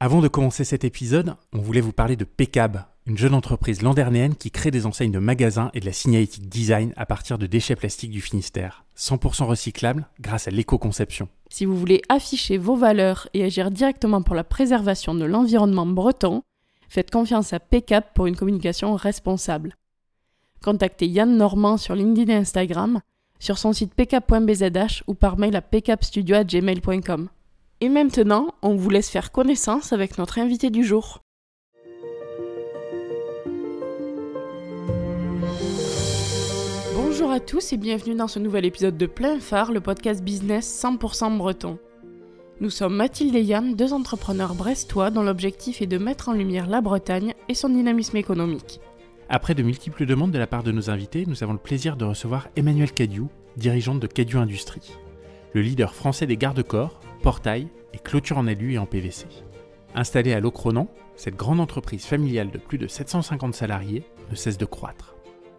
Avant de commencer cet épisode, on voulait vous parler de Pecab, une jeune entreprise landernéenne qui crée des enseignes de magasins et de la signalétique design à partir de déchets plastiques du Finistère, 100% recyclables grâce à l'éco-conception. Si vous voulez afficher vos valeurs et agir directement pour la préservation de l'environnement breton, faites confiance à Pecab pour une communication responsable. Contactez Yann Normand sur LinkedIn et Instagram, sur son site pcap.bzh ou par mail à pcapstudio.gmail.com. Et maintenant, on vous laisse faire connaissance avec notre invité du jour. Bonjour à tous et bienvenue dans ce nouvel épisode de Plein Phare, le podcast business 100% breton. Nous sommes Mathilde et Yann, deux entrepreneurs brestois dont l'objectif est de mettre en lumière la Bretagne et son dynamisme économique. Après de multiples demandes de la part de nos invités, nous avons le plaisir de recevoir Emmanuel Cadiou, dirigeante de Cadiou Industrie, le leader français des garde-corps, portails et clôtures en alu et en PVC. Installée à Locronan, cette grande entreprise familiale de plus de 750 salariés ne cesse de croître.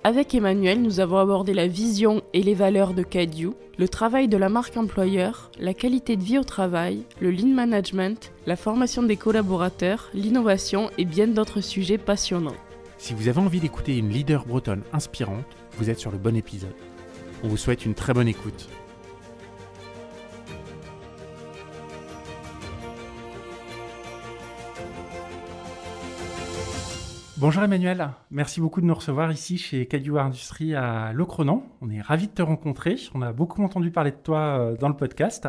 Avec Emmanuel, nous avons abordé la vision et les valeurs de Cadieu, le travail de la marque employeur, la qualité de vie au travail, le lean management, la formation des collaborateurs, l'innovation et bien d'autres sujets passionnants. Si vous avez envie d'écouter une leader bretonne inspirante, vous êtes sur le bon épisode. On vous souhaite une très bonne écoute. Bonjour Emmanuel, merci beaucoup de nous recevoir ici chez Cadieu Industrie à Locronan. On est ravis de te rencontrer. On a beaucoup entendu parler de toi euh, dans le podcast.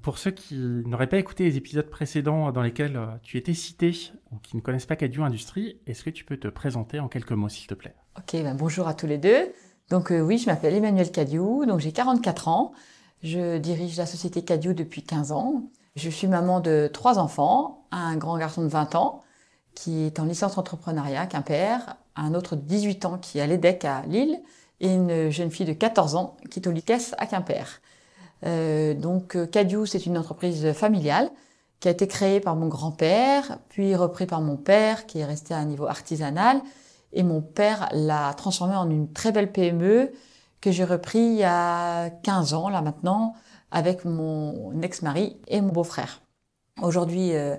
Pour ceux qui n'auraient pas écouté les épisodes précédents dans lesquels euh, tu étais cité ou qui ne connaissent pas Cadieu Industrie, est-ce que tu peux te présenter en quelques mots s'il te plaît? Ok, ben bonjour à tous les deux. Donc euh, oui, je m'appelle Emmanuel Cadieu, donc j'ai 44 ans. Je dirige la société Cadieu depuis 15 ans. Je suis maman de trois enfants, un grand garçon de 20 ans qui est en licence entrepreneuriat Quimper, un autre de 18 ans qui est à l'EDEC à Lille, et une jeune fille de 14 ans qui est au LICES à Quimper. Euh, donc Cadieu, c'est une entreprise familiale qui a été créée par mon grand-père, puis repris par mon père qui est resté à un niveau artisanal, et mon père l'a transformée en une très belle PME que j'ai repris il y a 15 ans là maintenant avec mon ex-mari et mon beau-frère. Aujourd'hui, euh,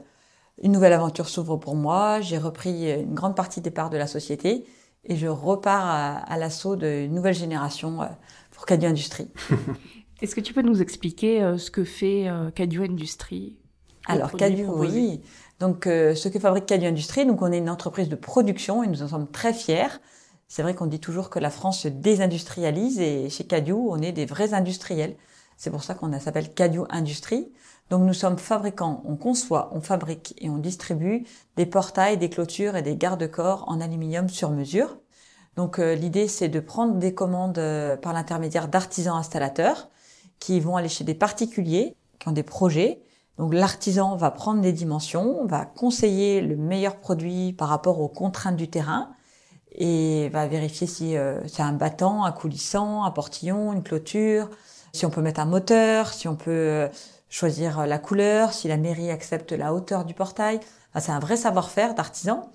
une nouvelle aventure s'ouvre pour moi. J'ai repris une grande partie des parts de la société et je repars à, l'assaut d'une nouvelle génération euh, pour Cadio Industrie. Est-ce que tu peux nous expliquer euh, ce que fait euh, Cadio Industrie Alors Cadio, oui. Donc ce que fabrique Cadio Industrie, donc on est une entreprise de production et nous en sommes très fiers. C'est vrai qu'on dit toujours que la France se désindustrialise et chez Cadio, on est des vrais industriels. C'est pour ça qu'on s'appelle Cadio Industrie. Donc nous sommes fabricants, on conçoit, on fabrique et on distribue des portails, des clôtures et des garde-corps en aluminium sur mesure. Donc euh, l'idée c'est de prendre des commandes euh, par l'intermédiaire d'artisans installateurs qui vont aller chez des particuliers qui ont des projets. Donc l'artisan va prendre des dimensions, va conseiller le meilleur produit par rapport aux contraintes du terrain et va vérifier si euh, c'est un battant, un coulissant, un portillon, une clôture, si on peut mettre un moteur, si on peut choisir euh, la couleur, si la mairie accepte la hauteur du portail. c'est un vrai savoir-faire d'artisan.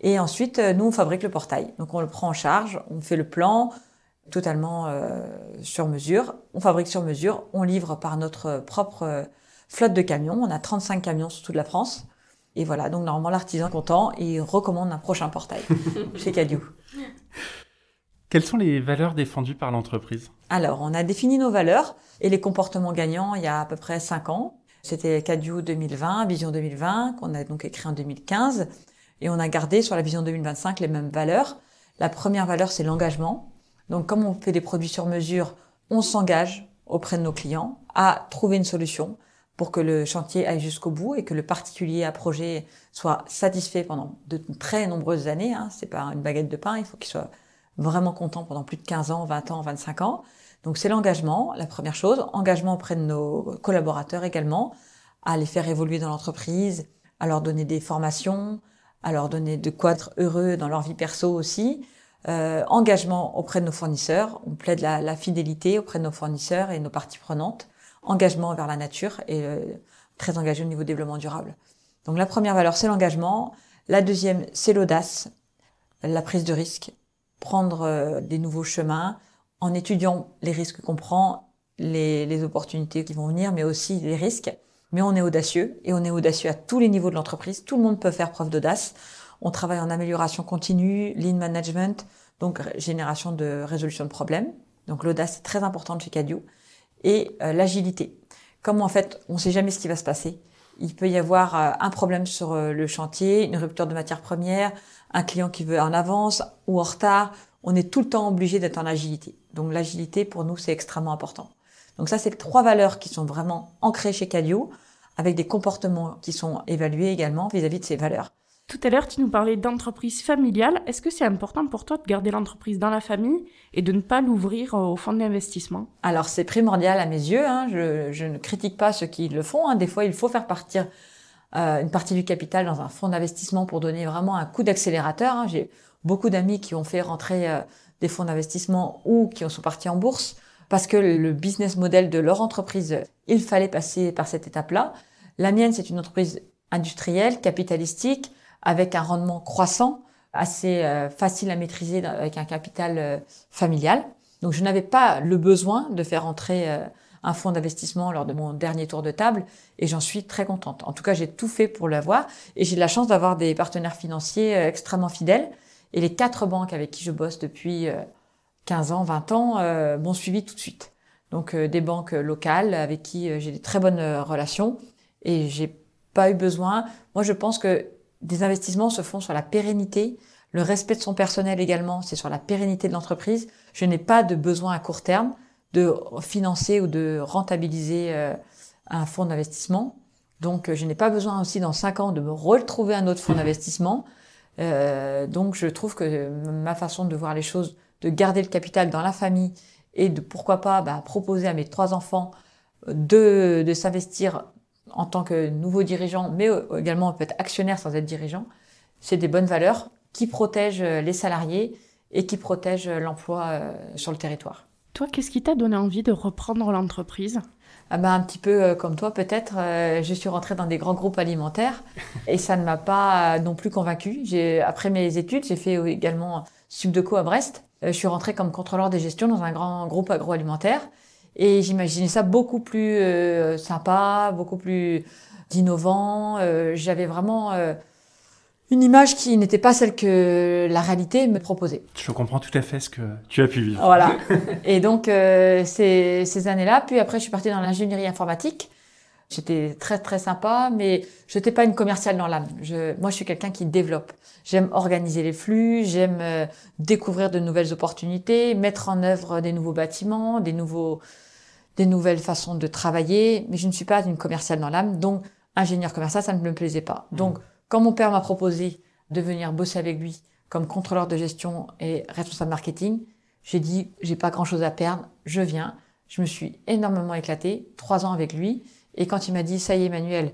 Et ensuite, euh, nous, on fabrique le portail. Donc, on le prend en charge, on fait le plan totalement euh, sur mesure. On fabrique sur mesure, on livre par notre propre flotte de camions. On a 35 camions sur toute la France. Et voilà, donc normalement, l'artisan est content et il recommande un prochain portail chez Cadieu. Quelles sont les valeurs défendues par l'entreprise? Alors, on a défini nos valeurs et les comportements gagnants il y a à peu près 5 ans. C'était Cadieu 2020, Vision 2020, qu'on a donc écrit en 2015. Et on a gardé sur la Vision 2025 les mêmes valeurs. La première valeur, c'est l'engagement. Donc, comme on fait des produits sur mesure, on s'engage auprès de nos clients à trouver une solution pour que le chantier aille jusqu'au bout et que le particulier à projet soit satisfait pendant de très nombreuses années. Hein. C'est pas une baguette de pain, il faut qu'il soit vraiment content pendant plus de 15 ans, 20 ans, 25 ans. Donc c'est l'engagement, la première chose, engagement auprès de nos collaborateurs également, à les faire évoluer dans l'entreprise, à leur donner des formations, à leur donner de quoi être heureux dans leur vie perso aussi. Euh, engagement auprès de nos fournisseurs, on plaide la, fidélité auprès de nos fournisseurs et nos parties prenantes. Engagement vers la nature et euh, très engagé au niveau développement durable. Donc la première valeur, c'est l'engagement. La deuxième, c'est l'audace, la prise de risque, prendre euh, des nouveaux chemins, en étudiant les risques qu'on prend, les, les, opportunités qui vont venir, mais aussi les risques. mais on est audacieux et on est audacieux à tous les niveaux de l'entreprise. Tout le monde peut faire preuve d'audace. On travaille en amélioration continue, lean management, donc génération de résolution de problèmes. Donc l'audace est très importante chez Cadio et euh, l'agilité. Comme en fait, on ne sait jamais ce qui va se passer. Il peut y avoir euh, un problème sur le chantier, une rupture de matière première, un client qui veut en avance ou en retard. On est tout le temps obligé d'être en agilité. Donc l'agilité, pour nous, c'est extrêmement important. Donc ça, c'est trois valeurs qui sont vraiment ancrées chez Cadio, avec des comportements qui sont évalués également vis-à-vis de ces valeurs. Tout à l'heure, tu nous parlais d'entreprise familiale. Est-ce que c'est important pour toi de garder l'entreprise dans la famille et de ne pas l'ouvrir au fonds d'investissement? Alors c'est primordial à mes yeux. Hein. Je, ne critique pas ceux qui le font. Hein. Des fois, il faut faire partir une partie du capital dans un fonds d'investissement pour donner vraiment un coup d'accélérateur. Hein. J'ai beaucoup d'amis qui ont fait rentrer euh, des fonds d'investissement ou qui sont partis en bourse parce que le business model de leur entreprise, il fallait passer par cette étape-là. La mienne, c'est une entreprise industrielle, capitalistique, avec un rendement croissant, assez euh, facile à maîtriser avec un capital euh, familial. Donc je n'avais pas le besoin de faire entrer euh, un fonds d'investissement lors de mon dernier tour de table et j'en suis très contente. En tout cas, j'ai tout fait pour l'avoir et j'ai de la chance d'avoir des partenaires financiers extrêmement fidèles et les quatre banques avec qui je bosse depuis 15 ans, 20 ans m'ont suivi tout de suite. Donc des banques locales avec qui j'ai des très bonnes relations et j'ai pas eu besoin. Moi, je pense que des investissements se font sur la pérennité. Le respect de son personnel également, c'est sur la pérennité de l'entreprise. Je n'ai pas de besoin à court terme de financer ou de rentabiliser euh, un fonds d'investissement. Donc, je n'ai pas besoin aussi dans cinq ans de me retrouver un autre fonds d'investissement. Euh, donc, je trouve que ma façon de voir les choses, de garder le capital dans la famille et de pourquoi pas bah, proposer à mes trois enfants de, de s'investir en tant que nouveau dirigeant, mais également on peut être actionnaire sans être dirigeant, c'est des bonnes valeurs qui protègent euh, les salariés et qui protègent euh, l'emploi euh, sur le territoire. Toi, qu'est-ce qui t'a donné envie de reprendre l'entreprise? Ah ben, un petit peu comme toi peut-être, je suis rentrée dans des grands groupes alimentaires et ça ne m'a pas non plus convaincue. Après mes études, j'ai fait également Subdeco à Brest. Je suis rentrée comme contrôleur des gestions dans un grand groupe agroalimentaire et j'imaginais ça beaucoup plus euh, sympa, beaucoup plus innovant. Euh, J'avais vraiment euh, une image qui n'était pas celle que la réalité me proposait. Je comprends tout à fait ce que tu as pu vivre. Voilà. Et donc, euh, ces, ces années-là, puis après, je suis partie dans l'ingénierie informatique. J'étais très très sympa, mais je n'étais pas une commerciale dans l'âme. Je, moi, je suis quelqu'un qui développe. J'aime organiser les flux, j'aime découvrir de nouvelles opportunités, mettre en œuvre des nouveaux bâtiments, des nouveaux des nouvelles façons de travailler, mais je ne suis pas une commerciale dans l'âme, donc ingénieur commercial, ça ne me plaisait pas. Mmh. Quand mon père m'a proposé de venir bosser avec lui comme contrôleur de gestion et responsable marketing, j'ai dit, j'ai pas grand chose à perdre, je viens. Je me suis énormément éclatée, trois ans avec lui. Et quand il m'a dit, ça y est, Emmanuel,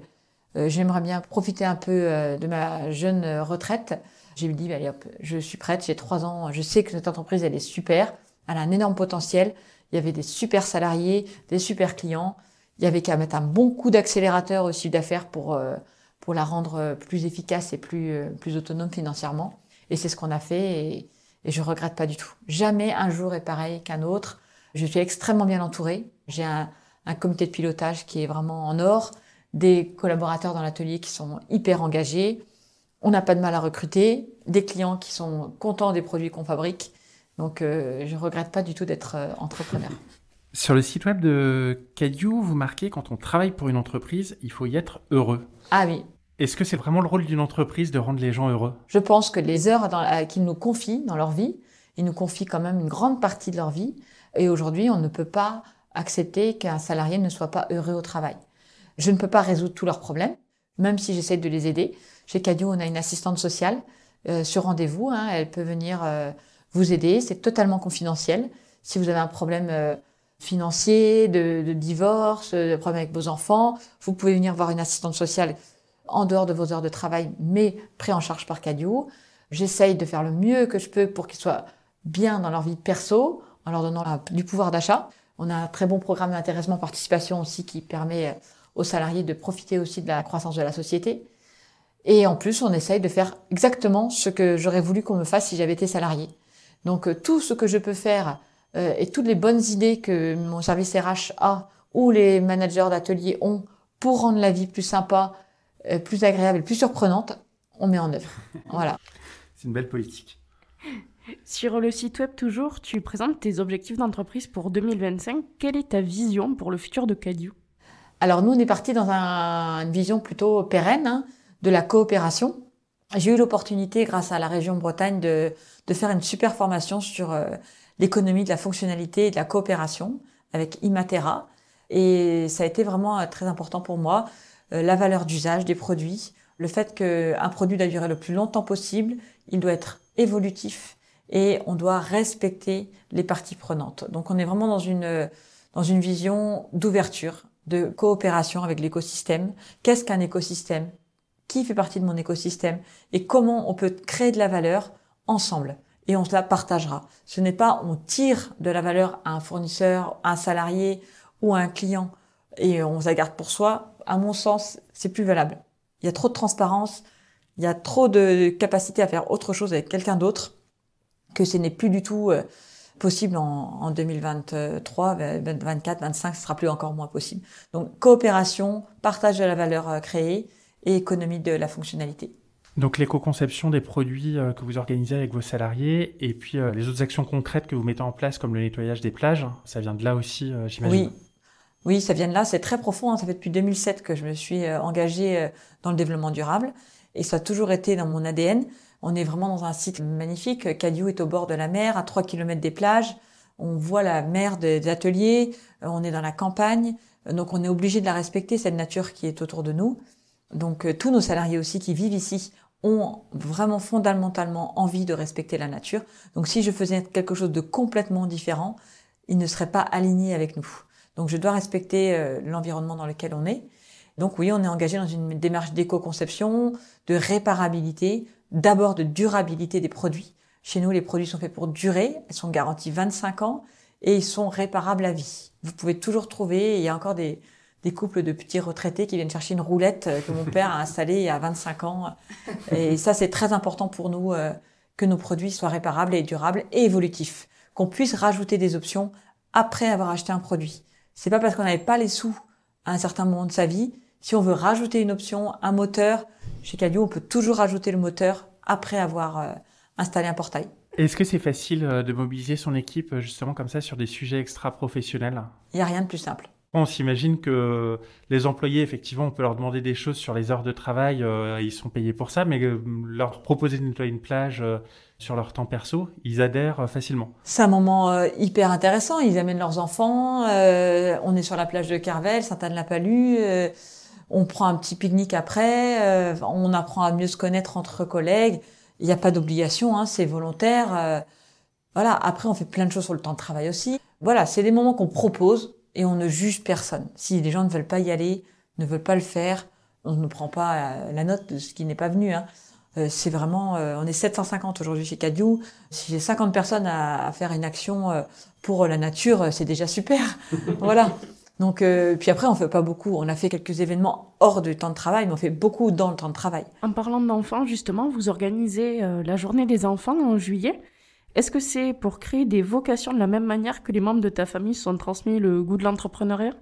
euh, j'aimerais bien profiter un peu euh, de ma jeune retraite, j'ai dit, allez hop, je suis prête, j'ai trois ans, je sais que cette entreprise, elle est super, elle a un énorme potentiel, il y avait des super salariés, des super clients. Il y avait qu'à mettre un bon coup d'accélérateur au chiffre d'affaires pour, euh, pour la rendre euh, plus efficace et plus, euh, plus autonome financièrement. Et c'est ce qu'on a fait et, et je regrette pas du tout. Jamais un jour est pareil qu'un autre. Je suis extrêmement bien entourée. J'ai un, un comité de pilotage qui est vraiment en or, des collaborateurs dans l'atelier qui sont hyper engagés. On n'a pas de mal à recruter, des clients qui sont contents des produits qu'on fabrique donc, euh, je ne regrette pas du tout d'être euh, entrepreneur. Sur le site web de Cadieu, vous marquez quand on travaille pour une entreprise, il faut y être heureux. Ah oui. Est-ce que c'est vraiment le rôle d'une entreprise de rendre les gens heureux? Je pense que les heures qu'ils nous confient dans leur vie, ils nous confient quand même une grande partie de leur vie. Et aujourd'hui, on ne peut pas accepter qu'un salarié ne soit pas heureux au travail. Je ne peux pas résoudre tous leurs problèmes, même si j'essaie de les aider. Chez Cadio, on a une assistante sociale euh, sur rendez-vous. Hein, elle peut venir vous aider. C'est totalement confidentiel. Si vous avez un problème euh, financier, de, divorce, de problème avec vos enfants, vous pouvez venir voir une assistante sociale en dehors de vos heures de travail, mais pris en charge par Cadio. J'essaye de faire le mieux que je peux pour qu'ils soient bien dans leur vie perso, en leur donnant du pouvoir d'achat. On a un très bon programme d'intéressement participation aussi qui permet euh, aux salariés de profiter aussi de la croissance de la société. Et en plus, on essaye de faire exactement ce que j'aurais voulu qu'on me fasse si j'avais été salarié. Donc euh, tout ce que je peux faire euh, et toutes les bonnes idées que mon service RH a ou les managers d'atelier ont pour rendre la vie plus sympa, euh, plus agréable et plus surprenante, on met en œuvre. Voilà. C'est une belle politique. Sur le site web toujours, tu présentes tes objectifs d'entreprise pour 2025. Quelle est ta vision pour le futur de Cadieu Alors nous, on est parti dans une vision plutôt pérenne hein, de la coopération. J'ai eu l'opportunité, grâce à la région Bretagne, de, faire une super formation sur euh, l'économie de la fonctionnalité et de la coopération avec Imatera. Et ça a été vraiment euh, très important pour moi, euh, la valeur d'usage des produits, le fait qu'un produit doit durer le plus longtemps possible, il doit être évolutif et on doit respecter les parties prenantes. Donc on est vraiment dans une, dans une vision d'ouverture, de coopération avec l'écosystème. Qu'est-ce qu'un écosystème? Qui fait partie de mon écosystème? Et comment on peut créer de la valeur ensemble? Et on se la partagera. Ce n'est pas on tire de la valeur à un fournisseur, à un salarié ou à un client et on se la garde pour soi. À mon sens, c'est plus valable. Il y a trop de transparence, il y a trop de capacité à faire autre chose avec quelqu'un d'autre que ce n'est plus du tout euh, possible en, en 2023, 2024, 2025, ce sera plus encore moins possible. Donc coopération, partage de la valeur euh, créée et économie de la fonctionnalité. Donc l'éco-conception des produits euh, que vous organisez avec vos salariés et puis les autres actions concrètes que vous mettez en place comme le nettoyage des plages, ça vient de là aussi, j'imagine. Oui. Oui, ça vient de là, c'est très profond. Hein. Ça fait depuis 2007 que je me suis engagée dans le développement durable et ça a toujours été dans mon ADN. On est vraiment dans un site magnifique. Cadieux est au bord de la mer, à 3 km des plages. On voit la mer des ateliers. Euh, on est dans la campagne. Euh, donc on est obligé de la respecter, cette nature qui est autour de nous. Donc euh, tous nos salariés aussi qui vivent ici ont vraiment fondamentalement envie de respecter la nature. Donc si je faisais quelque chose de complètement différent, ils ne seraient pas alignés avec nous. Donc je dois respecter l'environnement dans lequel on est. Donc oui, on est engagé dans une démarche d'éco-conception, de réparabilité, d'abord de durabilité des produits. Chez nous, les produits sont faits pour durer, ils sont garantis 25 ans et ils sont réparables à vie. Vous pouvez toujours trouver, il y a encore des, des couples de petits retraités qui viennent chercher une roulette que mon père a installée il y a 25 ans. Et ça, c'est très important pour nous euh, que nos produits soient réparables et durables et évolutifs, qu'on puisse rajouter des options après avoir acheté un produit. C'est pas parce qu'on n'avait pas les sous à un certain moment de sa vie. Si on veut rajouter une option, un moteur, chez Cadio, on peut toujours rajouter le moteur après avoir euh, installé un portail. Est-ce que c'est facile euh, de mobiliser son équipe euh, justement comme ça sur des sujets extra-professionnels? Il n'y a rien de plus simple. On s'imagine que les employés, effectivement, on peut leur demander des choses sur les heures de travail, ils sont payés pour ça, mais leur proposer de nettoyer une plage sur leur temps perso, ils adhèrent facilement. C'est un moment hyper intéressant, ils amènent leurs enfants, on est sur la plage de Carvel, Sainte-Anne-la-Palue, on prend un petit pique-nique après, euh, on apprend à mieux se connaître entre collègues. Il n'y a pas d'obligation, hein, c'est volontaire. Euh, voilà. Après, on fait plein de choses sur le temps de travail aussi. Voilà, c'est des moments qu'on propose et on ne juge personne. Si les gens ne veulent pas y aller, ne veulent pas le faire, on ne prend pas euh, la note de ce qui n'est pas venu. Hein. C'est vraiment, on est 750 aujourd'hui chez Cadieu. Si j'ai 50 personnes à, à, faire une action pour la nature, c'est déjà super. voilà. Donc, euh, puis après, on fait pas beaucoup. On a fait quelques événements hors du temps de travail, mais on fait beaucoup dans le temps de travail. En parlant d'enfants, justement, vous organisez euh, la journée des enfants en juillet. Est-ce que c'est pour créer des vocations de la même manière que les membres de ta famille sont transmis le goût de l'entrepreneuriat?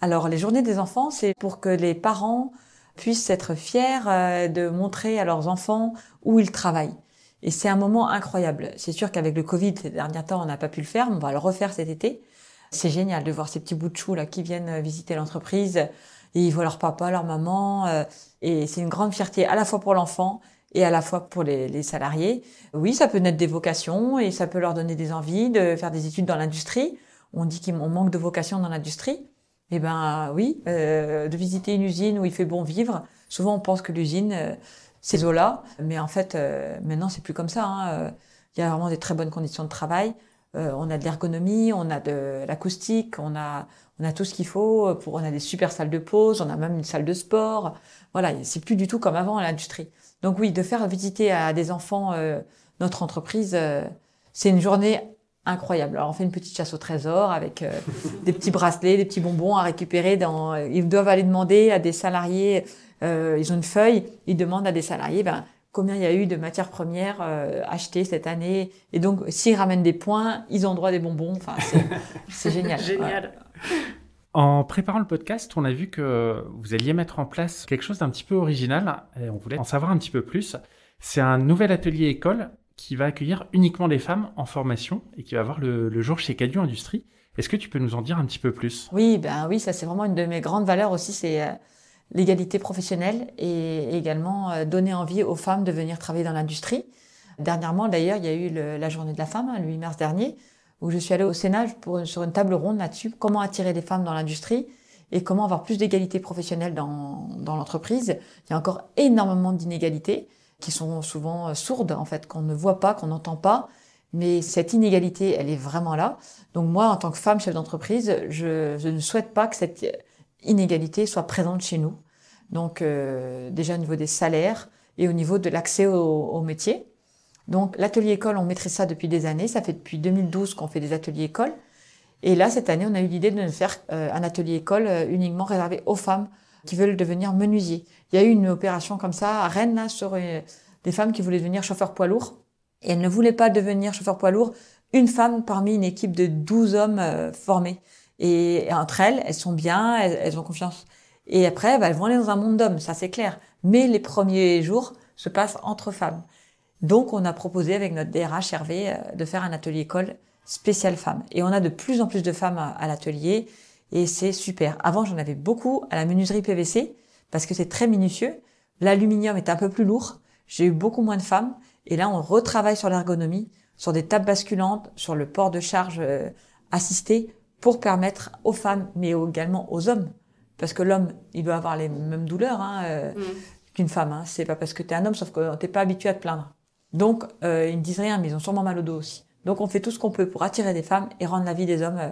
Alors, les journées des enfants, c'est pour que les parents puissent être fiers euh, de montrer à leurs enfants où ils travaillent. Et c'est un moment incroyable. C'est sûr qu'avec le Covid, ces derniers temps, on n'a pas pu le faire. On va le refaire cet été. C'est génial de voir ces petits bouts de chou là qui viennent euh, visiter l'entreprise et ils voient leur papa, leur maman euh, et c'est une grande fierté à la fois pour l'enfant et à la fois pour les, salariés. Oui, ça peut naître des vocations et ça peut leur donner des envies de faire des études dans l'industrie. On dit qu'on manque de vocations dans l'industrie. Eh ben oui, euh, de visiter une usine où il fait bon vivre. Souvent on pense que l'usine c'est Zola, mais en fait maintenant c'est plus comme ça. Hein. Il y a vraiment des très bonnes conditions de travail. Euh, on a de l'ergonomie, on a de l'acoustique, on a, tout ce qu'il faut. On a des super salles de pause, on a même une salle de sport. Voilà, c'est plus du tout comme avant à l'industrie. Donc oui, de faire visiter à des enfants euh, notre entreprise, euh, c'est une journée incroyable. Alors on fait une petite chasse au trésor avec des petits bracelets, des petits bonbons à récupérer. Dans, ils doivent aller demander à des salariés, ils ont une feuille, ils demandent à des salariés, ben combien il y a eu de matières premières euh, achetées cette année. Et donc, s'ils ramènent des points, ils ont droit à des bonbons. Enfin, c'est génial. génial. En préparant le podcast, on a vu que vous alliez mettre en place quelque chose d'un petit peu original et on voulait en savoir un petit peu plus. C'est un nouvel atelier école qui va accueillir uniquement les femmes en formation et qui va avoir le, jour chez Cadieu Industrie. Est-ce que tu peux nous en dire un petit peu plus? Oui, ben oui, ça c'est vraiment une de mes grandes valeurs aussi, c'est euh, l'égalité professionnelle et également euh, donner envie aux femmes de venir travailler dans l'industrie. Dernièrement, d'ailleurs, il y a eu la journée de la femme, hein, le 8 mars dernier, où je suis allée au Sénat sur une table ronde là-dessus, comment attirer les femmes dans l'industrie et comment avoir plus d'égalité professionnelle dans l'entreprise. Il y a encore énormément d'inégalités qui sont souvent euh, sourdes, en fait, qu'on ne voit pas, qu'on n'entend pas. Mais cette inégalité, elle est vraiment là. Donc moi, en tant que femme chef d'entreprise, je, ne souhaite pas que cette inégalité soit présente chez nous. Donc euh, déjà au niveau des salaires et au niveau de l'accès au, au métier. Donc l'atelier école, on maîtrise ça depuis des années. Ça fait depuis 2012 qu'on fait des ateliers école. Et là, cette année, on a eu l'idée de faire euh, un atelier école uniquement réservé aux femmes qui veulent devenir menuisiers. Il y a eu une opération comme ça à Rennes, là, sur euh, des femmes qui voulaient devenir chauffeurs poids lourds. Et elles ne voulaient pas devenir chauffeurs poids lourds, une femme parmi une équipe de 12 hommes formés. Et, entre elles, elles sont bien, elles, ont confiance. Et après, bah, elles vont aller dans un monde d'hommes, ça c'est clair. Mais les premiers jours se passent entre femmes. Donc, on a proposé avec notre DRH Hervé euh, de faire un atelier école spécial femmes. Et on a de plus en plus de femmes à, l'atelier et c'est super. Avant, j'en avais beaucoup à la menuiserie PVC parce que c'est très minutieux. L'aluminium est un peu plus lourd. J'ai eu beaucoup moins de femmes et là, on retravaille sur l'ergonomie, sur des tables basculantes, sur le port de charge euh, assisté pour permettre aux femmes, mais également aux hommes, parce que l'homme, il doit avoir les mêmes douleurs hein, euh, mmh. qu'une femme. Hein. C'est pas parce que tu es un homme, sauf que t'es pas habitué à te plaindre. Donc, euh, ils ne disent rien, mais ils ont sûrement mal au dos aussi. Donc, on fait tout ce qu'on peut pour attirer des femmes et rendre la vie des hommes euh,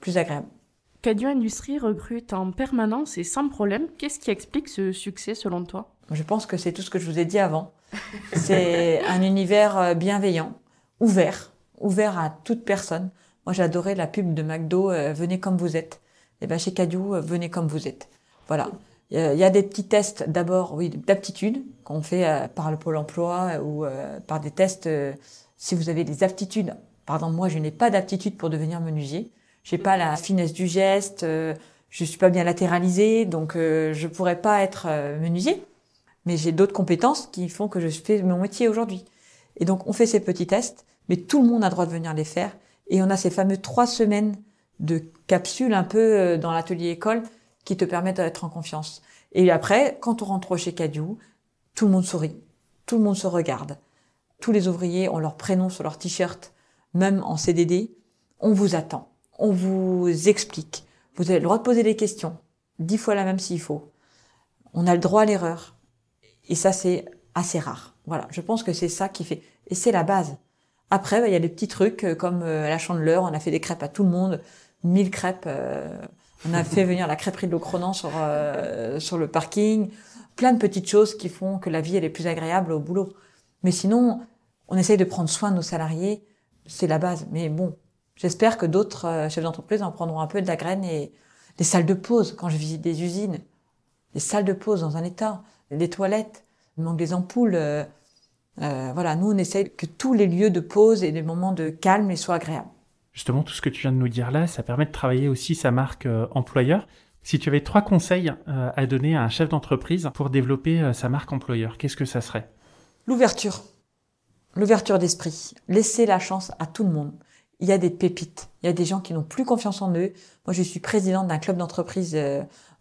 plus agréable. Cadio Industrie recrute en permanence et sans problème. Qu'est-ce qui explique ce succès selon toi? Je pense que c'est tout ce que je vous ai dit avant. C'est un univers euh, bienveillant, ouvert, ouvert à toute personne. Moi, j'adorais la pub de McDo, venez comme vous êtes. Et eh ben chez Cadio, venez comme vous êtes. Voilà. Il y a des petits tests d'abord, oui, d'aptitude qu'on fait euh, par le pôle emploi ou euh, par des tests. Euh, si vous avez des aptitudes, pardon, moi je n'ai pas d'aptitude pour devenir menuisier. J'ai pas la finesse du geste, je suis pas bien latéralisée, donc je pourrais pas être menuisier. Mais j'ai d'autres compétences qui font que je fais mon métier aujourd'hui. Et donc on fait ces petits tests, mais tout le monde a droit de venir les faire. Et on a ces fameux trois semaines de capsules un peu dans l'atelier école qui te permettent d'être en confiance. Et après, quand on rentre chez Cadieu, tout le monde sourit, tout le monde se regarde. Tous les ouvriers ont leur prénom sur leur t-shirt, même en CDD. On vous attend, on vous explique. Vous avez le droit de poser des questions, dix fois la même s'il faut. On a le droit à l'erreur. Et ça, c'est assez rare. Voilà, je pense que c'est ça qui fait. Et c'est la base. Après, bah, il y a des petits trucs euh, comme euh, à la chandeleur, on a fait des crêpes à tout le monde, mille crêpes. Euh, on a fait venir la crêperie de l'Ocronan sur, euh, sur le parking. Plein de petites choses qui font que la vie, elle est plus agréable au boulot. Mais sinon, on essaye de prendre soin de nos salariés. C'est la base. Mais bon, j'espère que d'autres euh, chefs d'entreprise en prendront un peu de la graine et les salles de pause. Quand je visite des usines, les salles de pause dans un état, les toilettes, il manque des ampoules. Euh, voilà, nous, on essaye que tous les lieux de pause et des moments de calme soient agréables. Justement, tout ce que tu viens de nous dire là, ça permet de travailler aussi sa marque euh, employeur. Si tu avais trois conseils euh, à donner à un chef d'entreprise pour développer euh, sa marque employeur, qu'est-ce que ça serait? L'ouverture. L'ouverture d'esprit. Laisser la chance à tout le monde. Il y a des pépites. Il y a des gens qui n'ont plus confiance en eux. Moi, je suis présidente d'un club d'entreprise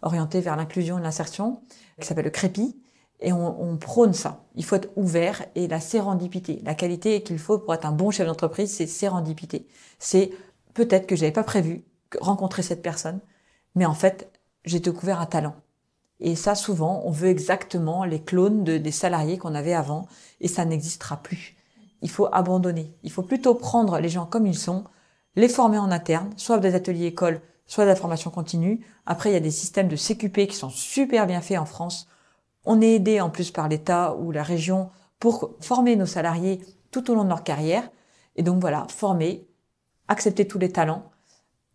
orienté vers l'inclusion et l'insertion qui s'appelle le Crépi. Et on, on, prône ça. Il faut être ouvert et la sérendipité. La qualité qu'il faut pour être un bon chef d'entreprise, c'est sérendipité. C'est peut-être que j'avais pas prévu rencontrer cette personne, mais en fait, j'ai découvert un talent. Et ça, souvent, on veut exactement les clones de, des salariés qu'on avait avant, et ça n'existera plus. Il faut abandonner. Il faut plutôt prendre les gens comme ils sont, les former en interne, soit des ateliers écoles, soit de la formation continue. Après, il y a des systèmes de CQP qui sont super bien faits en France on est aidé en plus par l'État ou la région pour former nos salariés tout au long de leur carrière. Et donc voilà, former, accepter tous les talents,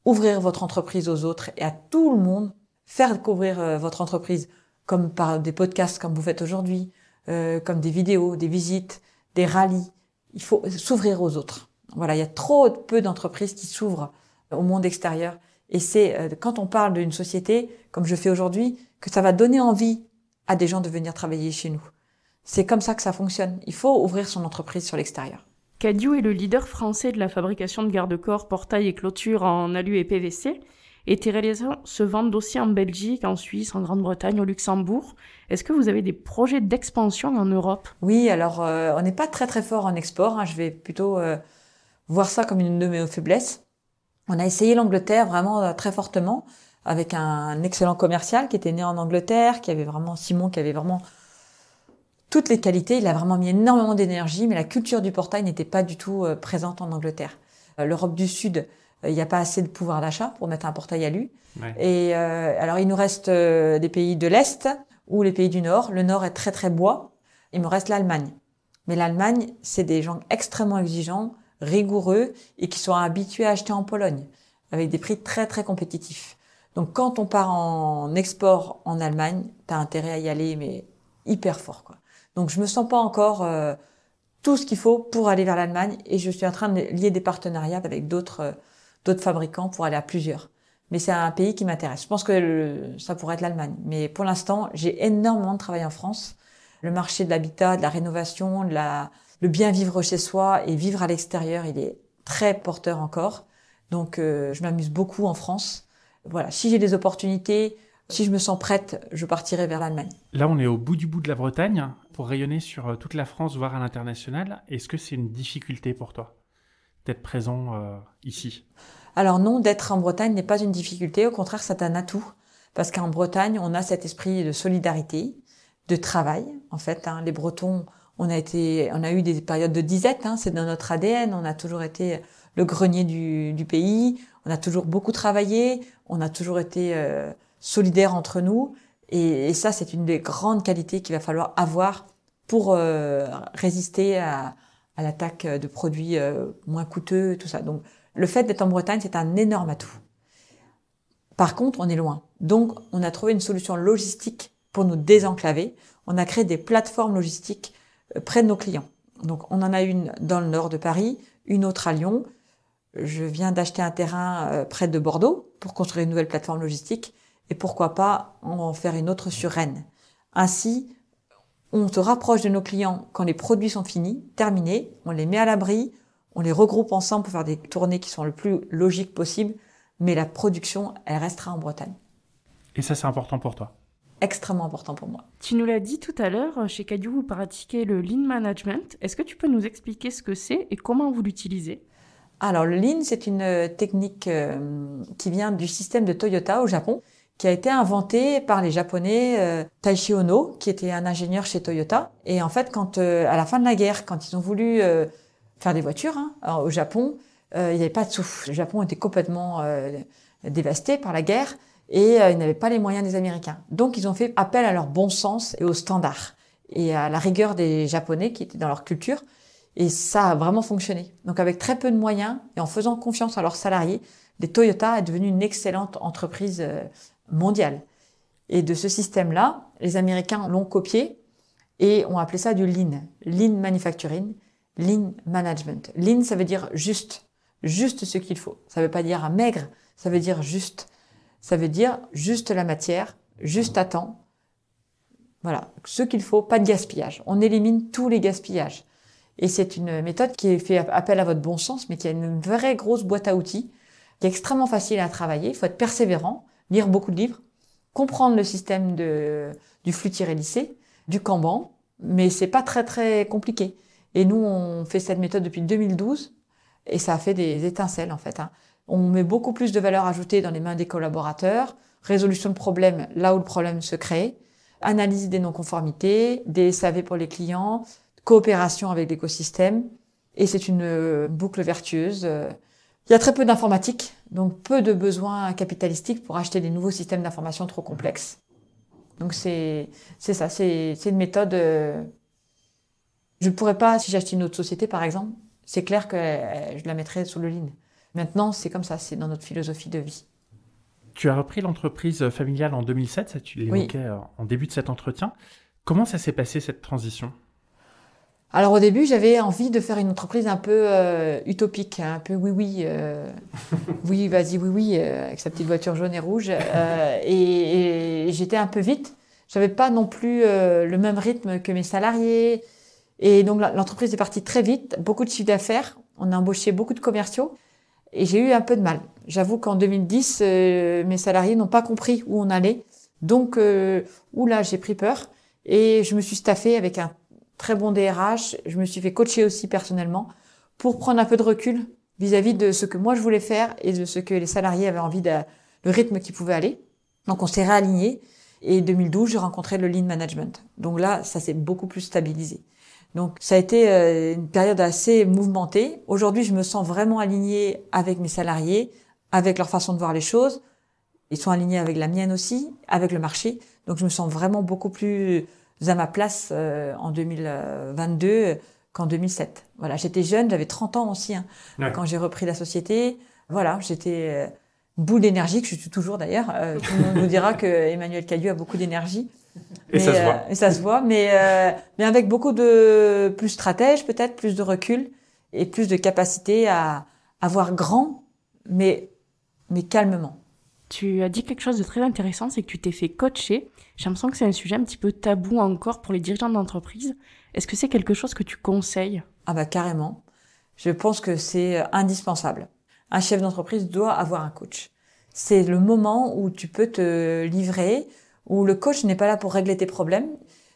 ouvrir votre entreprise aux autres et à tout le monde, faire découvrir euh, votre entreprise comme par des podcasts comme vous faites aujourd'hui, euh, comme des vidéos, des visites, des rallyes. Il faut s'ouvrir aux autres. Voilà, il y a trop peu d'entreprises qui s'ouvrent au monde extérieur Et c'est euh, quand on parle d'une société, comme je fais aujourd'hui, que ça va donner envie à des gens de venir travailler chez nous. C'est comme ça que ça fonctionne. Il faut ouvrir son entreprise sur l'extérieur. Cadieu est le leader français de la fabrication de garde-corps, portails et clôtures en alu et PVC. Et tes réalisations se vendent aussi en Belgique, en Suisse, en Grande-Bretagne, au Luxembourg. Est-ce que vous avez des projets d'expansion en Europe? Oui, alors euh, on n'est pas très très fort en export. Hein. Je vais plutôt euh, voir ça comme une de mes faiblesses. On a essayé l'Angleterre vraiment euh, très fortement avec un excellent commercial qui était né en Angleterre, qui avait vraiment Simon, qui avait vraiment toutes les qualités. Il a vraiment mis énormément d'énergie, mais la culture du portail n'était pas du tout présente en Angleterre. L'Europe du Sud, il n'y a pas assez de pouvoir d'achat pour mettre un portail à lui. Et alors, il nous reste des pays de l'Est ou les pays du Nord. Le Nord est très, très bois. Il me reste l'Allemagne. Mais l'Allemagne, c'est des gens extrêmement exigeants, rigoureux et qui sont habitués à acheter en Pologne avec des prix très, très compétitifs. Donc, quand on part en export en Allemagne, tu as intérêt à y aller, mais hyper fort, quoi. Donc je me sens pas encore euh, tout ce qu'il faut pour aller vers l'Allemagne et je suis en train de lier des partenariats avec d'autres euh, d'autres fabricants pour aller à plusieurs. Mais c'est un pays qui m'intéresse. Je pense que ça pourrait être l'Allemagne. Mais pour l'instant, j'ai énormément de travail en France. Le marché de l'habitat, de la rénovation, de la, le bien vivre chez soi et vivre à l'extérieur, il est très porteur encore. Donc euh, je m'amuse beaucoup en France. Voilà, si j'ai des opportunités, si je me sens prête, je partirai vers l'Allemagne. Là, on est au bout du bout de la Bretagne. Pour rayonner sur euh, toute la France, voire à l'international, est-ce que c'est une difficulté pour toi? D'être présent euh, ici Alors non, d'être en Bretagne n'est pas une difficulté. Au contraire, c'est un atout. Parce qu'en Bretagne, on a cet esprit de solidarité, de travail. En fait, hein. les Bretons, on a été, on a eu des périodes de disette. Hein, c'est dans notre ADN. On a toujours été le grenier du, pays. On a toujours beaucoup travaillé. On a toujours été euh, solidaires entre nous. Et, ça, c'est une des grandes qualités qu'il va falloir avoir pour euh, résister à, l'attaque de produits euh, moins coûteux, tout ça. Donc, le fait d'être en Bretagne, c'est un énorme atout. Par contre, on est loin. Donc, on a trouvé une solution logistique pour nous désenclaver. On a créé des plateformes logistiques euh, près de nos clients. Donc, on en a une dans le nord de Paris, une autre à Lyon. Je viens d'acheter un terrain près de Bordeaux pour construire une nouvelle plateforme logistique et pourquoi pas en faire une autre sur Rennes. Ainsi, on se rapproche de nos clients quand les produits sont finis, terminés, on les met à l'abri, on les regroupe ensemble pour faire des tournées qui sont le plus logiques possible, mais la production, elle restera en Bretagne. Et ça, c'est important pour toi? Extrêmement important pour moi. Tu nous l'as dit tout à l'heure, chez Cadieu, vous pratiquez le Lean Management. Est-ce que tu peux nous expliquer ce que c'est et comment vous l'utilisez? Alors, le Lean, c'est une technique euh, qui vient du système de Toyota au Japon qui a été inventé par les Japonais euh, Taishi Ono, qui était un ingénieur chez Toyota. Et en fait, quand euh, à la fin de la guerre, quand ils ont voulu euh, faire des voitures hein, au Japon, il n'y avait pas de souffle. Le Japon était complètement dévasté par la guerre et ils n'avaient pas les moyens des Américains. Donc, ils ont fait appel à leur bon sens et aux standards et à la rigueur des Japonais qui étaient dans leur culture. Et ça a vraiment fonctionné. Donc, avec très peu de moyens et en faisant confiance à leurs salariés, les Toyota est devenu une excellente entreprise mondiale. Et de ce système-là, les Américains l'ont copié et ont appelé ça du lean. Lean manufacturing, lean management. Lean, ça veut dire juste, juste ce qu'il faut. Ça veut pas dire maigre, ça veut dire juste. Ça veut dire juste la matière, juste à temps. Voilà, ce qu'il faut, pas de gaspillage. On élimine tous les gaspillages. Et c'est une méthode qui fait appel à votre bon sens, mais qui a une vraie grosse boîte à outils, qui est extrêmement facile à travailler. Il faut être persévérant lire beaucoup de livres, comprendre le système de, du flux tiré lissé, du Kanban, mais c'est pas très très compliqué. Et nous, on fait cette méthode depuis 2012 et ça a fait des étincelles en fait. Hein. On met beaucoup plus de valeur ajoutée dans les mains des collaborateurs, résolution de problèmes là où le problème se crée, analyse des non-conformités, des SAV pour les clients, coopération avec l'écosystème. Et c'est une boucle vertueuse. Il y a très peu d'informatique, donc peu de besoins capitalistiques pour acheter des nouveaux systèmes d'information trop complexes. Donc c'est c'est ça, c'est une méthode. Euh, je ne pourrais pas, si j'achetais une autre société par exemple, c'est clair que euh, je la mettrais sur le lean. Maintenant, c'est comme ça, c'est dans notre philosophie de vie. Tu as repris l'entreprise familiale en 2007, ça tu l'évoquais euh, en début de cet entretien. Comment ça s'est passé cette transition? Alors au début, j'avais envie de faire une entreprise un peu euh, utopique, hein, un peu oui oui, euh, oui vas-y oui oui, euh, avec sa petite voiture jaune et rouge. et, et j'étais un peu vite. J'avais pas non plus le même rythme que mes salariés. Et donc l'entreprise est partie très vite, beaucoup de chiffre d'affaires. On a embauché beaucoup de commerciaux et j'ai eu un peu de mal. J'avoue qu'en 2010, mes salariés n'ont pas compris où on allait. Donc, euh, oula, j'ai pris peur et je me suis staffée avec un très bon DRH. Je me suis fait coacher aussi personnellement pour prendre un peu de recul vis-à-vis de ce que moi je voulais faire et de ce que les salariés avaient envie de, le rythme qui pouvait aller. Donc, on s'est réaligné et 2012, j'ai rencontré le lean management. Donc là, ça s'est beaucoup plus stabilisé. Donc ça a été euh, une période assez mouvementée. Aujourd'hui, je me sens vraiment alignée avec mes salariés, avec leur façon de voir les choses, ils sont alignés avec la mienne aussi, avec le marché. Donc je me sens vraiment beaucoup plus à ma place euh, en 2022 qu'en 2007. Voilà, j'étais jeune, j'avais 30 ans aussi hein, quand j'ai repris la société. Voilà, j'étais euh, boule d'énergie que je suis toujours d'ailleurs. Euh, tout le monde nous dira que Emmanuel Cadieu a beaucoup d'énergie. Et ça se voit. et ça se voit, mais mais avec beaucoup de plus stratège peut-être, plus de recul et plus de capacité à, à voir grand, mais mais calmement. Tu as dit quelque chose de très intéressant, c'est que tu t'es fait coacher. J'ai l'impression que c'est un sujet un petit peu tabou encore pour les dirigeants d'entreprise. Est-ce que c'est quelque chose que tu conseilles? Ah bah carrément. Je pense que c'est indispensable. Un chef d'entreprise doit avoir un coach. C'est le moment où tu peux te livrer, où le coach n'est pas là pour régler tes problèmes.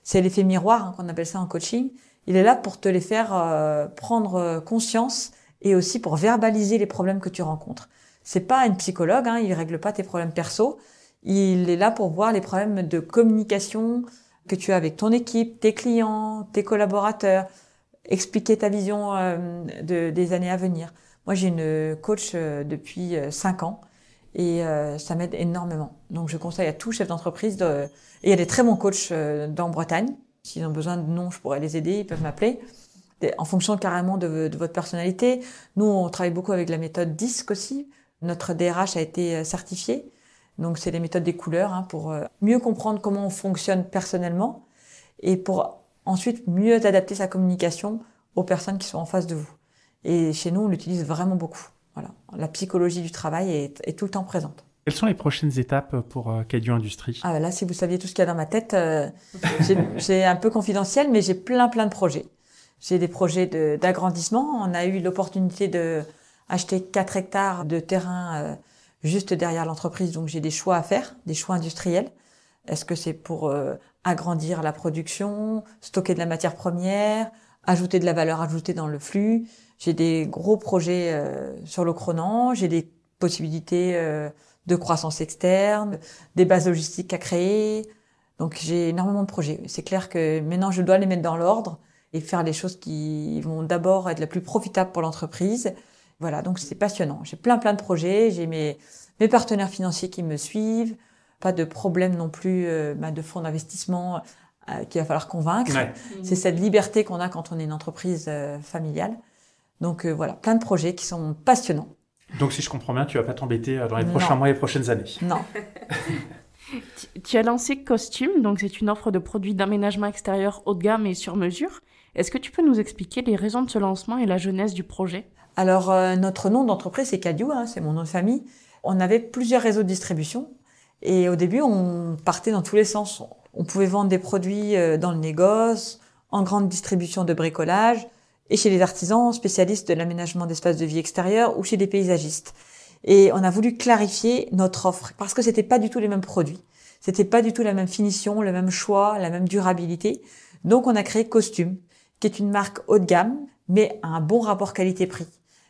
C'est l'effet miroir hein, qu'on appelle ça en coaching. Il est là pour te les faire euh, prendre conscience et aussi pour verbaliser les problèmes que tu rencontres. C'est pas une psychologue, hein, il règle pas tes problèmes perso. Il est là pour voir les problèmes de communication que tu as avec ton équipe, tes clients, tes collaborateurs, expliquer ta vision euh, de, des années à venir. Moi, j'ai une coach euh, depuis euh, cinq ans et ça m'aide énormément. Donc, je conseille à tout chef d'entreprise de... Et il y a des très bons coachs dans Bretagne. S'ils ont besoin de noms, je pourrais les aider, ils peuvent m'appeler. En fonction carrément de, de, votre personnalité. Nous, on travaille beaucoup avec la méthode DISC aussi, notre DRH a été euh, certifié. Donc, c'est les méthodes des couleurs hein, pour euh, mieux comprendre comment on fonctionne personnellement et pour ensuite mieux adapter sa communication aux personnes qui sont en face de vous. Et chez nous, on l'utilise vraiment beaucoup. Voilà. La psychologie du travail est, tout le temps présente. Quelles sont les prochaines étapes pour euh, Cadio Industrie Ah là, si vous saviez tout ce qu'il y a dans ma tête, euh, j'ai un peu confidentiel, mais j'ai plein plein de projets. J'ai des projets d'agrandissement. On a eu l'opportunité de acheter 4 hectares de terrain euh, juste derrière l'entreprise, donc j'ai des choix à faire, des choix industriels. Est-ce que c'est pour euh, agrandir la production, stocker de la matière première, ajouter de la valeur ajoutée dans le flux? J'ai des gros projets euh, sur le Cronan, j'ai des possibilités de croissance externe, des bases logistiques à créer. Donc j'ai énormément de projets. C'est clair que maintenant je dois les mettre dans l'ordre et faire les choses qui vont d'abord être la plus profitable pour l'entreprise voilà, donc c'est passionnant. J'ai plein plein de projets, j'ai mes, mes partenaires financiers qui me suivent, pas de problème non plus euh, bah, de fonds d'investissement euh, qu'il va falloir convaincre. C'est cette liberté qu'on a quand on est une entreprise euh, familiale. Donc voilà, plein de projets qui sont passionnants. Donc si je comprends bien, tu vas pas t'embêter dans les prochains mois et les prochaines années. Non. tu as lancé Costume, donc c'est une offre de produits d'aménagement extérieur haut de gamme et sur mesure. Est-ce que tu peux nous expliquer les raisons de ce lancement et la jeunesse du projet? Alors, euh, notre nom d'entreprise, c'est Cadieu, hein, c'est mon nom de famille. On avait plusieurs réseaux de distribution. Et au début, on partait dans tous les sens. On pouvait vendre des produits euh, dans le négoce, en grande distribution de bricolage, et chez les artisans spécialistes de l'aménagement d'espaces de vie extérieurs ou chez des paysagistes. Et on a voulu clarifier notre offre parce que c'était pas du tout les mêmes produits. C'était pas du tout la même finition, le même choix, la même durabilité. Donc on a créé Costume, qui est une marque haut de gamme, mais à un bon rapport qualité-prix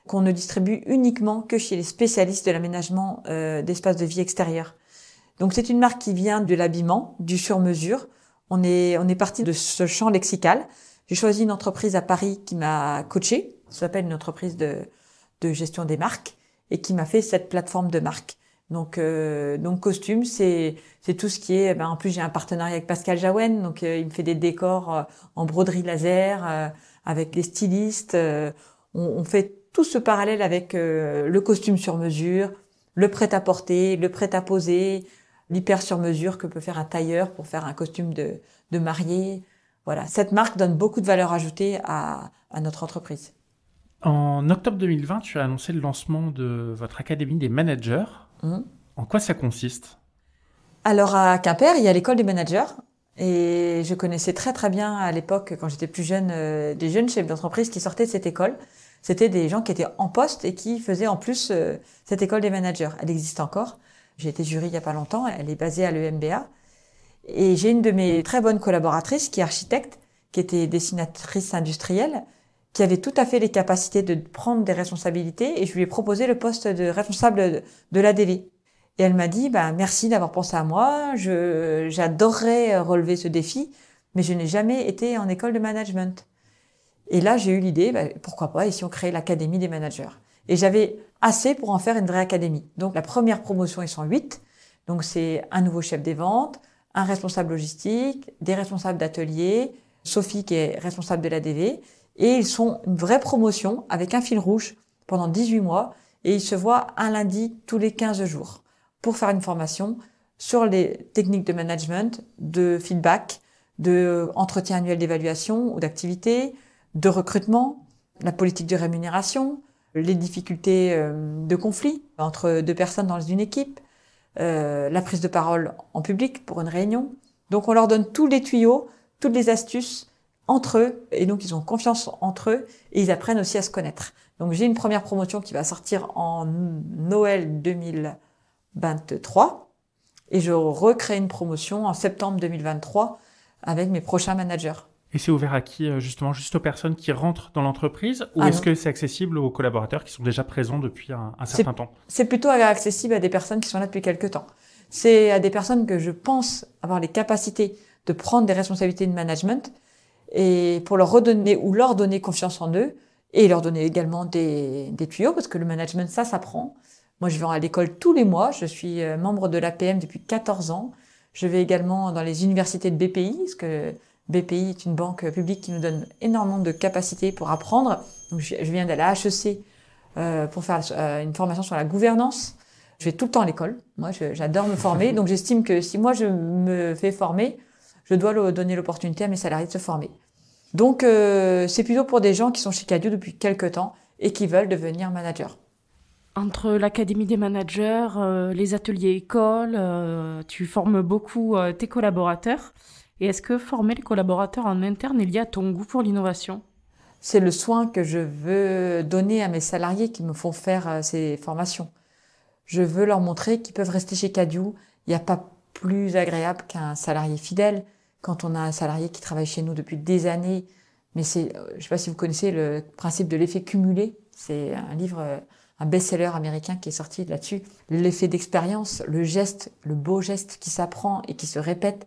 qu'on ne distribue uniquement que chez les spécialistes de l'aménagement euh, d'espaces de vie extérieurs. Donc c'est une marque qui vient de l'habillement, du sur-mesure. On est, on est parti de ce champ lexical. J'ai choisi une entreprise à Paris qui m'a coaché, ça s'appelle une entreprise de, de gestion des marques, et qui m'a fait cette plateforme de marque. Donc, euh, donc costume, c'est c'est tout ce qui est. Ben, en plus, j'ai un partenariat avec Pascal Jaouen, donc euh, il me fait des décors euh, en broderie laser avec des stylistes. On, on, fait tout ce parallèle avec euh, le costume sur mesure, le prêt-à-porter, le prêt-à-poser, l'hyper sur mesure que peut faire un tailleur pour faire un costume de, de mariée. Voilà, cette marque donne beaucoup de valeur ajoutée à, notre entreprise. En octobre 2020, tu as annoncé le lancement de votre Académie des managers. Mmh. En quoi ça consiste? Alors à Quimper, il y a l'école des managers. Et je connaissais très très bien à l'époque, quand j'étais plus jeune, euh, des jeunes chefs d'entreprise qui sortaient de cette école. C'était des gens qui étaient en poste et qui faisaient en plus euh, cette école des managers. Elle existe encore. J'ai été jury il y a pas longtemps. Elle est basée à l'EMBA. Et j'ai une de mes très bonnes collaboratrices qui est architecte, qui était dessinatrice industrielle, qui avait tout à fait les capacités de prendre des responsabilités et je lui ai proposé le poste de responsable de l'ADV. Et elle m'a dit, bah, merci d'avoir pensé à moi, j'adorerais relever ce défi, mais je n'ai jamais été en école de management. Et là, j'ai eu l'idée, bah, pourquoi pas, et si on créait l'Académie des managers. Et j'avais assez pour en faire une vraie académie. Donc la première promotion, ils sont huit. Donc c'est un nouveau chef des ventes, un responsable logistique, des responsables d'atelier, Sophie qui est responsable de l'ADV, et ils sont une vraie promotion avec un fil rouge pendant 18 mois, et ils se voient un lundi tous les 15 jours pour faire une formation sur les techniques de management, de feedback, de entretien annuel d'évaluation ou d'activité, de recrutement, la politique de rémunération, les difficultés euh, de conflit entre deux personnes dans une équipe, euh, la prise de parole en public pour une réunion. Donc on leur donne tous les tuyaux, toutes les astuces entre eux, et donc ils ont confiance entre eux, et ils apprennent aussi à se connaître. Donc j'ai une première promotion qui va sortir en Noël 2023, et je recrée une promotion en septembre 2023 avec mes prochains managers. Et c'est ouvert à qui, euh, justement, juste aux personnes qui rentrent dans l'entreprise ou ah est-ce que c'est accessible aux collaborateurs qui sont déjà présents depuis un, certain temps? C'est plutôt accessible à des personnes qui sont là depuis quelques temps. C'est à des personnes que je pense avoir les capacités de prendre des responsabilités de management et pour leur redonner ou leur donner confiance en eux et leur donner également des, des tuyaux parce que le management, ça s'apprend. Moi, je vais à l'école tous les mois. Je suis euh, membre de l'APM depuis 14 ans. Je vais également dans les universités de BPI, parce que BPI est une banque publique qui nous donne énormément de capacités pour apprendre. Donc, je viens d'aller à HEC euh, pour faire euh, une formation sur la gouvernance. Je vais tout le temps à l'école. Moi, j'adore me former. Donc, j'estime que si moi, je me fais former, je dois donner l'opportunité à mes salariés de se former. Donc, euh, c'est plutôt pour des gens qui sont chez Cadio depuis quelques temps et qui veulent devenir manager. Entre l'Académie des managers, euh, les ateliers écoles, euh, tu formes beaucoup tes collaborateurs. Et est-ce que former les collaborateurs en interne est lié à ton goût pour l'innovation? C'est le soin que je veux donner à mes salariés qui me font faire euh, ces formations. Je veux leur montrer qu'ils peuvent rester chez Cadieu. Il n'y a pas plus agréable qu'un salarié fidèle. Quand on a un salarié qui travaille chez nous depuis des années, mais c'est, euh, je ne sais pas si vous connaissez le principe de l'effet cumulé. C'est un livre, euh, un best-seller américain qui est sorti là-dessus. L'effet d'expérience, le geste, le beau geste qui s'apprend et qui se répète,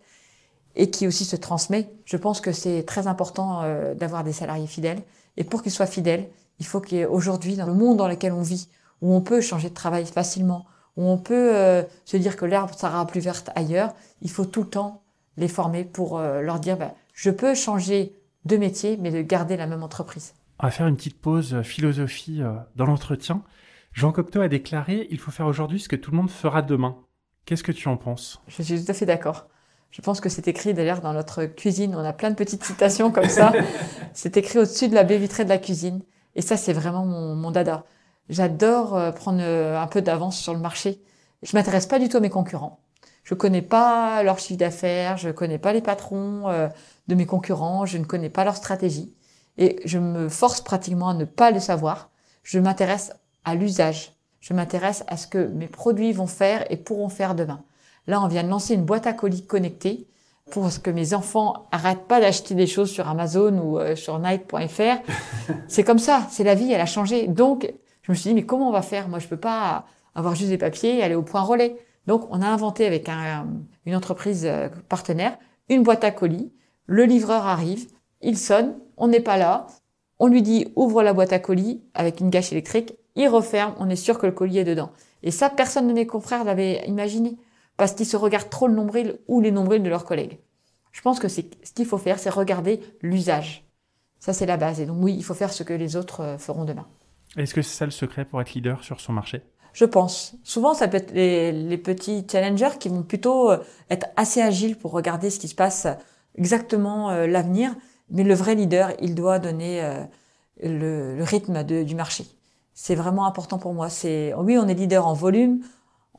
et qui aussi se transmet. Je pense que c'est très important euh, d'avoir des salariés fidèles. Et pour qu'ils soient fidèles, il faut qu'aujourd'hui, dans le monde dans lequel on vit, où on peut changer de travail facilement, où on peut euh, se dire que l'herbe sera plus verte ailleurs, il faut tout le temps les former pour euh, leur dire bah, je peux changer de métier, mais de garder la même entreprise. On va faire une petite pause philosophie dans l'entretien. Jean Cocteau a déclaré il faut faire aujourd'hui ce que tout le monde fera demain. Qu'est-ce que tu en penses? Je suis tout à fait d'accord. Je pense que c'est écrit d'ailleurs dans notre cuisine. On a plein de petites citations comme ça. c'est écrit au-dessus de la baie vitrée de la cuisine. Et ça, c'est vraiment mon, mon dada. J'adore euh, prendre euh, un peu d'avance sur le marché. Je m'intéresse pas du tout à mes concurrents. Je connais pas leur chiffre d'affaires, je connais pas les patrons euh, de mes concurrents, je ne connais pas leur stratégie. Et je me force pratiquement à ne pas le savoir. Je m'intéresse à l'usage. Je m'intéresse à ce que mes produits vont faire et pourront faire demain. Là, on vient de lancer une boîte à colis connectée pour que mes enfants arrêtent pas d'acheter des choses sur Amazon ou euh, sur Nike.fr. c'est comme ça, c'est la vie, elle a changé. Donc, je me suis dit, mais comment on va faire? Moi, je peux pas avoir juste des papiers et aller au point relais. Donc, on a inventé avec une entreprise euh, partenaire une boîte à colis. Le livreur arrive, il sonne, on n'est pas là. On lui dit, ouvre la boîte à colis avec une gâche électrique. Il referme, on est sûr que le colis est dedans. Et ça, personne de mes confrères l'avait imaginé parce qu'ils se regardent trop le nombril ou les nombrils de leurs collègues. Je pense que c'est ce qu'il faut faire, c'est regarder l'usage. Ça, c'est la base. Et donc, oui, il faut faire ce que les autres euh, feront demain. Est-ce que c'est ça le secret pour être leader sur son marché? Je pense. Souvent, ça peut être les, petits challengers qui vont plutôt euh, être assez agiles pour regarder ce qui se passe exactement l'avenir. Mais le vrai leader, il doit donner le, rythme du marché. C'est vraiment important pour moi. C'est oui, on est leader en volume,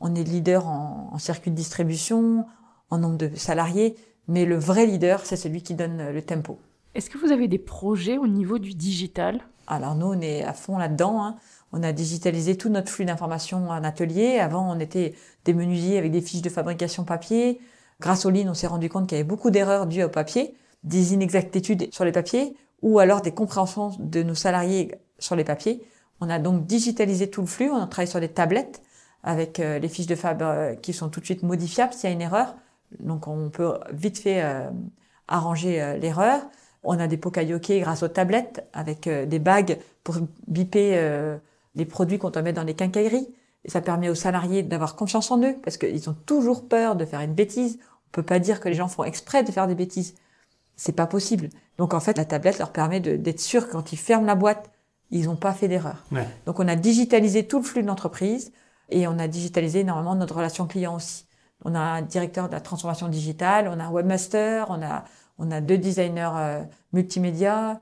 on est leader en, en circuit de distribution, en nombre de salariés, mais le vrai leader, c'est celui qui donne le tempo. Est-ce que vous avez des projets au niveau du digital? Alors nous, on est à fond là-dedans. Hein. On a digitalisé tout notre flux d'informations en atelier. Avant, on était des menuisiers avec des fiches de fabrication papier. Grâce aux lignes, on s'est rendu compte qu'il y avait beaucoup d'erreurs dues au papier, des inexactitudes sur les papiers, ou alors des compréhensions de nos salariés sur les papiers. On a donc digitalisé tout le flux. On a travaillé sur des tablettes avec euh, les fiches de fab euh, qui sont tout de suite modifiables s'il y a une erreur. Donc on peut vite fait euh, arranger l'erreur. On a des pokayoke grâce aux tablettes avec des bagues pour biper les produits qu'on doit mettre dans les quincailleries. Et ça permet aux salariés d'avoir confiance en eux parce qu'ils ont toujours peur de faire une bêtise. On peut pas dire que les gens font exprès de faire des bêtises. C'est pas possible. Donc en fait, la tablette leur permet d'être sûr que quand ils ferment la boîte, ils n'ont pas fait d'erreur. Donc on a digitalisé tout le flux de l'entreprise et on a digitalisé énormément notre relation client aussi. On a un directeur de la transformation digitale, on a un webmaster, on a, on a deux designers euh, multimédia.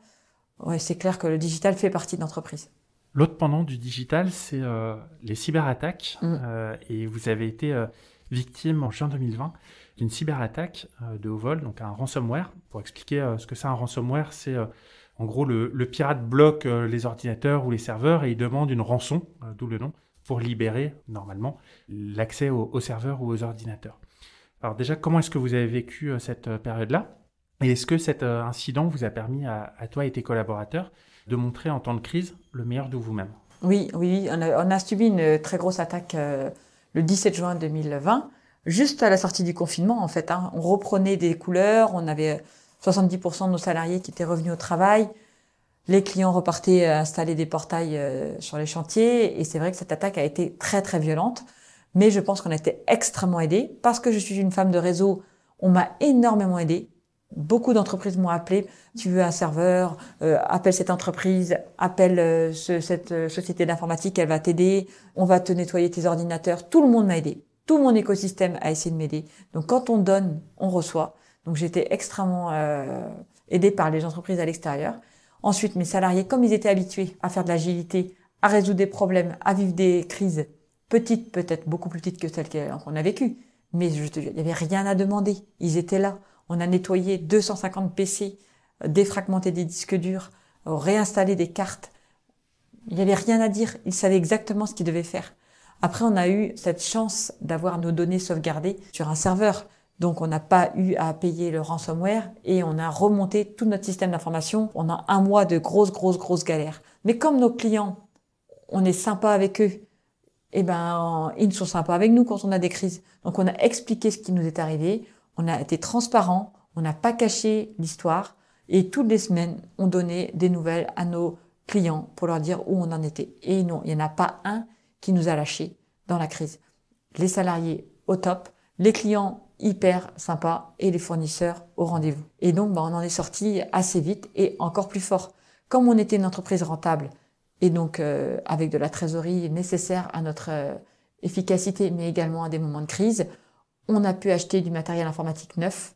Ouais, c'est clair que le digital fait partie de l'entreprise. L'autre pendant du digital, c'est euh, les cyberattaques. Mm. Euh, et vous avez été victime en juin 2020 d'une cyberattaque de haut vol, donc un ransomware. Pour expliquer ce que c'est un ransomware, c'est en gros le, le, pirate bloque les ordinateurs ou les serveurs et il demande une rançon, d'où le nom, pour libérer normalement l'accès aux, serveurs ou aux ordinateurs. Alors déjà, comment est-ce que vous avez vécu euh, cette euh, période-là? Et est-ce que cet euh, incident vous a permis à, toi et tes collaborateurs de montrer en temps de crise le meilleur de vous-même? Oui, oui, on a, subi une très grosse attaque le 17 juin 2020, juste à la sortie du confinement en fait. Hein. On reprenait des couleurs, on avait 70% de nos salariés qui étaient revenus au travail, les clients repartaient installer des portails euh, sur les chantiers et c'est vrai que cette attaque a été très très violente. Mais je pense qu'on a été extrêmement aidés parce que je suis une femme de réseau. On m'a énormément aidé. Beaucoup d'entreprises m'ont appelé. Tu veux un serveur euh, Appelle cette entreprise. Appelle euh, cette société d'informatique. Elle va t'aider. On va te nettoyer tes ordinateurs. Tout le monde m'a aidé. Tout mon écosystème a essayé de m'aider. Donc quand on donne, on reçoit. Donc j'étais extrêmement euh, aidée par les entreprises à l'extérieur. Ensuite, mes salariés, comme ils étaient habitués à faire de l'agilité, à résoudre des problèmes, à vivre des crises petites, peut-être beaucoup plus petites que celles qu'on a vécues, mais je il n'y avait rien à demander. Ils étaient là. On a nettoyé 250 PC, défragmenté des disques durs, réinstallé des cartes. Il n'y avait rien à dire. Ils savaient exactement ce qu'ils devaient faire. Après, on a eu cette chance d'avoir nos données sauvegardées sur un serveur. Donc on n'a pas eu à payer le ransomware et on a remonté tout notre système d'information. On un mois de grosses, grosses, grosses galères. Mais comme nos clients, on est sympa avec eux, eh ben ils sont sympas avec nous quand on a des crises. Donc on a expliqué ce qui nous est arrivé, on a été transparent, on n'a pas caché l'histoire et toutes les semaines on donnait des nouvelles à nos clients pour leur dire où on en était. Et non, il n'y en a pas un qui nous a lâchés dans la crise. Les salariés au top, les clients hyper sympa et les fournisseurs au rendez-vous. Et donc, bah, on en est sorti assez vite et encore plus fort. Comme on était une entreprise rentable et donc euh, avec de la trésorerie nécessaire à notre euh, efficacité, mais également à des moments de crise, on a pu acheter du matériel informatique neuf,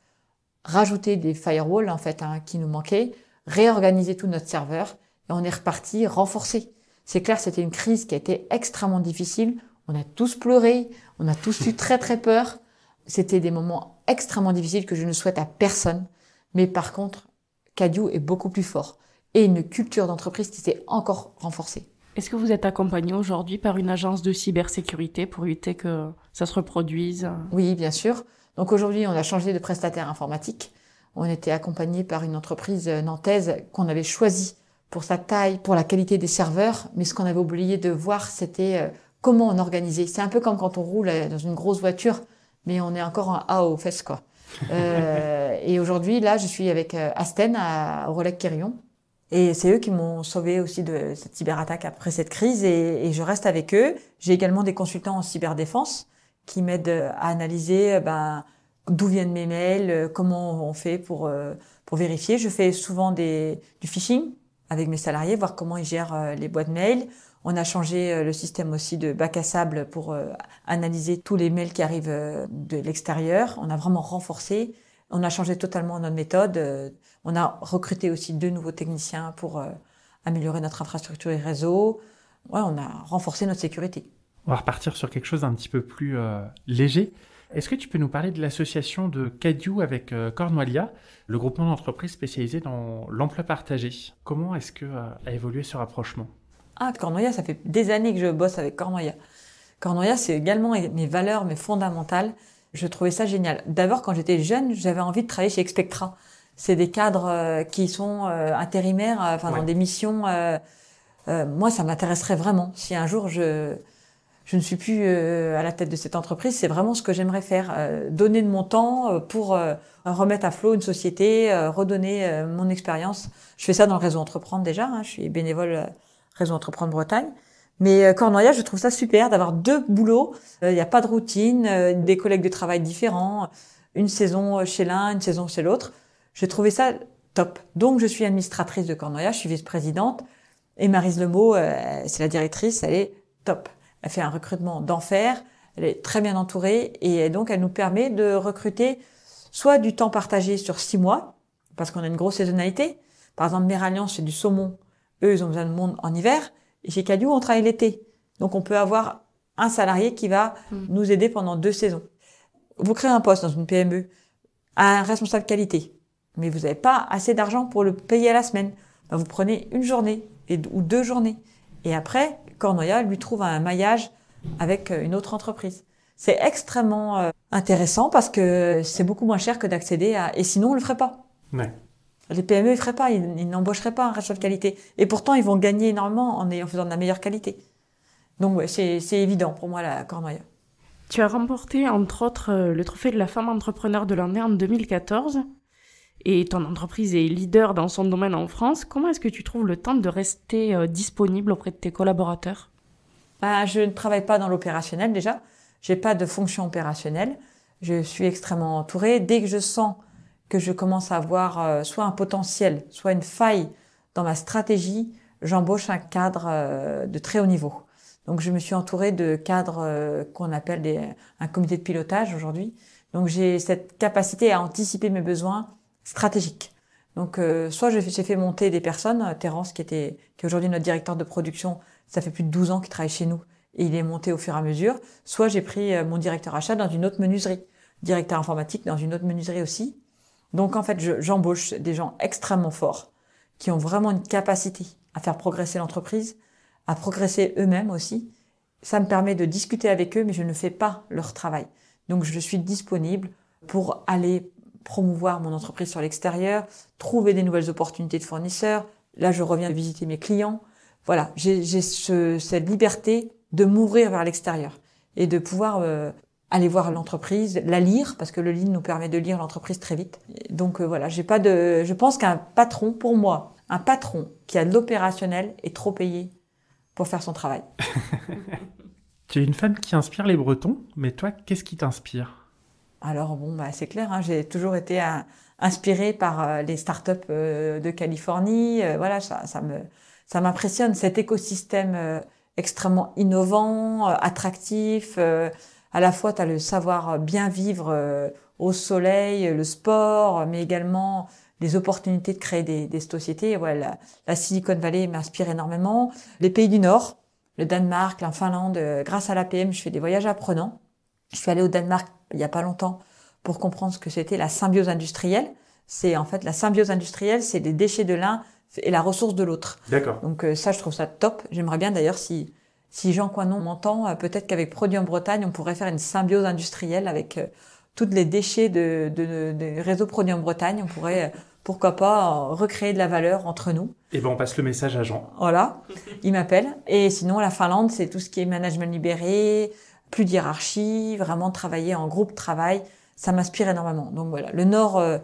rajouter des firewalls en fait hein, qui nous manquaient, réorganiser tout notre serveur et on est reparti renforcé. C'est clair, c'était une crise qui a été extrêmement difficile. On a tous pleuré, on a tous eu très très peur. C'était des moments extrêmement difficiles que je ne souhaite à personne. Mais par contre, Cadieu est beaucoup plus fort et une culture d'entreprise qui s'est encore renforcée. Est-ce que vous êtes accompagné aujourd'hui par une agence de cybersécurité pour éviter que ça se reproduise? Oui, bien sûr. Donc aujourd'hui, on a changé de prestataire informatique. On était accompagné par une entreprise nantaise qu'on avait choisie pour sa taille, pour la qualité des serveurs, mais ce qu'on avait oublié de voir, c'était euh, comment on organisait. C'est un peu comme quand on roule dans une grosse voiture mais on est encore en A aux fesses, quoi. Euh, et aujourd'hui, là, je suis avec euh, Asten à, au Relais Quirion. Et c'est eux qui m'ont sauvé aussi de cette cyberattaque après cette crise et, et je reste avec eux. J'ai également des consultants en cyberdéfense qui m'aident à analyser ben, d'où viennent mes mails, comment on fait pour, euh, pour vérifier. Je fais souvent des, du phishing avec mes salariés, voir comment ils gèrent les boîtes mail. On a changé euh, le système aussi de bac à sable pour euh, analyser tous les mails qui arrivent euh, de l'extérieur. On a vraiment renforcé. On a changé totalement notre méthode. On a recruté aussi deux nouveaux techniciens pour améliorer notre infrastructure et réseau. Ouais, on a renforcé notre sécurité. On va repartir sur quelque chose d'un petit peu plus léger. Est-ce que tu peux nous parler de l'association de Cadieu avec euh, Cornwalia, le groupement d'entreprises spécialisé dans l'emploi partagé? Comment est-ce que a évolué ce rapprochement? Ah, Cornwalia, ça fait des années que je bosse avec Cornwalia. Cornwalia, c'est également mes valeurs, mes fondamentales. Je trouvais ça génial. D'abord, quand j'étais jeune, j'avais envie de travailler chez Expectra. C'est des cadres euh, qui sont intérimaires, enfin dans des missions. moi, ça m'intéresserait vraiment. Si un jour je je ne suis plus euh, à la tête de cette entreprise, c'est vraiment ce que j'aimerais faire, euh, donner de mon temps euh, pour remettre à flot une société, redonner mon expérience. Je fais ça dans le réseau Entreprendre déjà, hein, je suis bénévole réseau Entreprendre Bretagne. Mais Cornoya, je trouve ça super d'avoir deux boulots, il n'y a pas de routine, des collègues de travail différents, une saison chez l'un, une saison chez l'autre. J'ai trouvé ça top. Donc je suis administratrice de Cornoya, je suis vice-présidente, et Marise Lemeau, c'est la directrice, elle est top. Elle fait un recrutement d'enfer. Elle est très bien entourée et donc elle nous permet de recruter soit du temps partagé sur six mois, parce qu'on a une grosse saisonnalité. Par exemple, Méralliance, c'est du saumon. Eux, ils ont besoin de monde en hiver. Et chez Cadieu, on travaille l'été. Donc, on peut avoir un salarié qui va hmm. nous aider pendant deux saisons. Vous créez un poste dans une PME, à un responsable qualité, mais vous n'avez pas assez d'argent pour le payer à la semaine. Ben, vous prenez une journée et, ou deux journées. Et après, Cornoya lui trouve un maillage avec euh, une autre entreprise. C'est extrêmement euh, intéressant parce que c'est beaucoup moins cher que d'accéder à... Et sinon, on le ferait pas. Les PME, ils feraient pas, ils, n'embaucheraient pas un responsable de qualité. Et pourtant, ils vont gagner énormément en, en faisant de la meilleure qualité. Donc, ouais, c'est évident pour moi, la Cornoya. Tu as remporté, entre autres, euh, le trophée de la femme entrepreneur de l'année en 2014 et ton entreprise est leader dans son domaine en France, comment est-ce que tu trouves le temps de rester euh, disponible auprès de tes collaborateurs? Bah, Je ne travaille pas dans l'opérationnel déjà. J'ai pas de fonction opérationnelle. Je suis extrêmement entourée. Dès que je sens que je commence à avoir euh, soit un potentiel, soit une faille dans ma stratégie, j'embauche un cadre euh, de très haut niveau. Donc je me suis entourée de cadres qu'on appelle des, un comité de pilotage aujourd'hui. Donc j'ai cette capacité à anticiper mes besoins, stratégique. Donc, euh, soit j'ai fait monter des personnes, euh, Terence qui était, qui est aujourd'hui notre directeur de production, ça fait plus de 12 ans qu'il travaille chez nous et il est monté au fur et à mesure. Soit j'ai pris euh, mon directeur achat dans une autre menuiserie, directeur informatique dans une autre menuiserie aussi. Donc en fait, j'embauche des gens extrêmement forts qui ont vraiment une capacité à faire progresser l'entreprise, à progresser eux-mêmes aussi. Ça me permet de discuter avec eux, mais je ne fais pas leur travail. Donc je suis disponible pour aller promouvoir mon entreprise sur l'extérieur, trouver des nouvelles opportunités de fournisseurs. Là, je reviens visiter mes clients. Voilà, j'ai ce, cette liberté de m'ouvrir vers l'extérieur et de pouvoir euh, aller voir l'entreprise, la lire parce que le lead nous permet de lire l'entreprise très vite. Donc euh, voilà, j'ai pas de, je pense qu'un patron, pour moi, un patron qui a de l'opérationnel est trop payé pour faire son travail. tu es une femme qui inspire les Bretons, mais toi, qu'est-ce qui t'inspire? Alors bon, bah, c'est clair, hein, j'ai toujours été inspirée par euh, les startups euh, de Californie. voilà, ça, ça me, ça m'impressionne cet écosystème extrêmement innovant, attractif. À la fois, tu as le savoir bien vivre au soleil, le sport, mais également les opportunités de créer des, des sociétés. Voilà, la, Silicon Valley m'inspire énormément. Les pays du Nord, le Danemark, la Finlande, grâce à l'APM, je fais des voyages apprenants. Je suis allée au Danemark il n'y a pas longtemps pour comprendre ce que c'était la symbiose industrielle. C'est en fait la symbiose industrielle, c'est les déchets de l'un et la ressource de l'autre. D'accord. Donc euh, ça, je trouve ça top. J'aimerais bien d'ailleurs si si Jean Coinon m'entend, euh, peut-être qu'avec Produit en Bretagne, on pourrait faire une symbiose industrielle avec euh, tous les déchets de, de, de, réseau Produit en Bretagne. On pourrait pourquoi pas recréer de la valeur entre nous. Et eh ben on passe le message à Jean. Voilà, il m'appelle. Et sinon la Finlande, c'est tout ce qui est management libéré, plus d'hierarchie, vraiment travailler en groupe travail, ça m'inspire énormément. Donc voilà, le Nord, euh,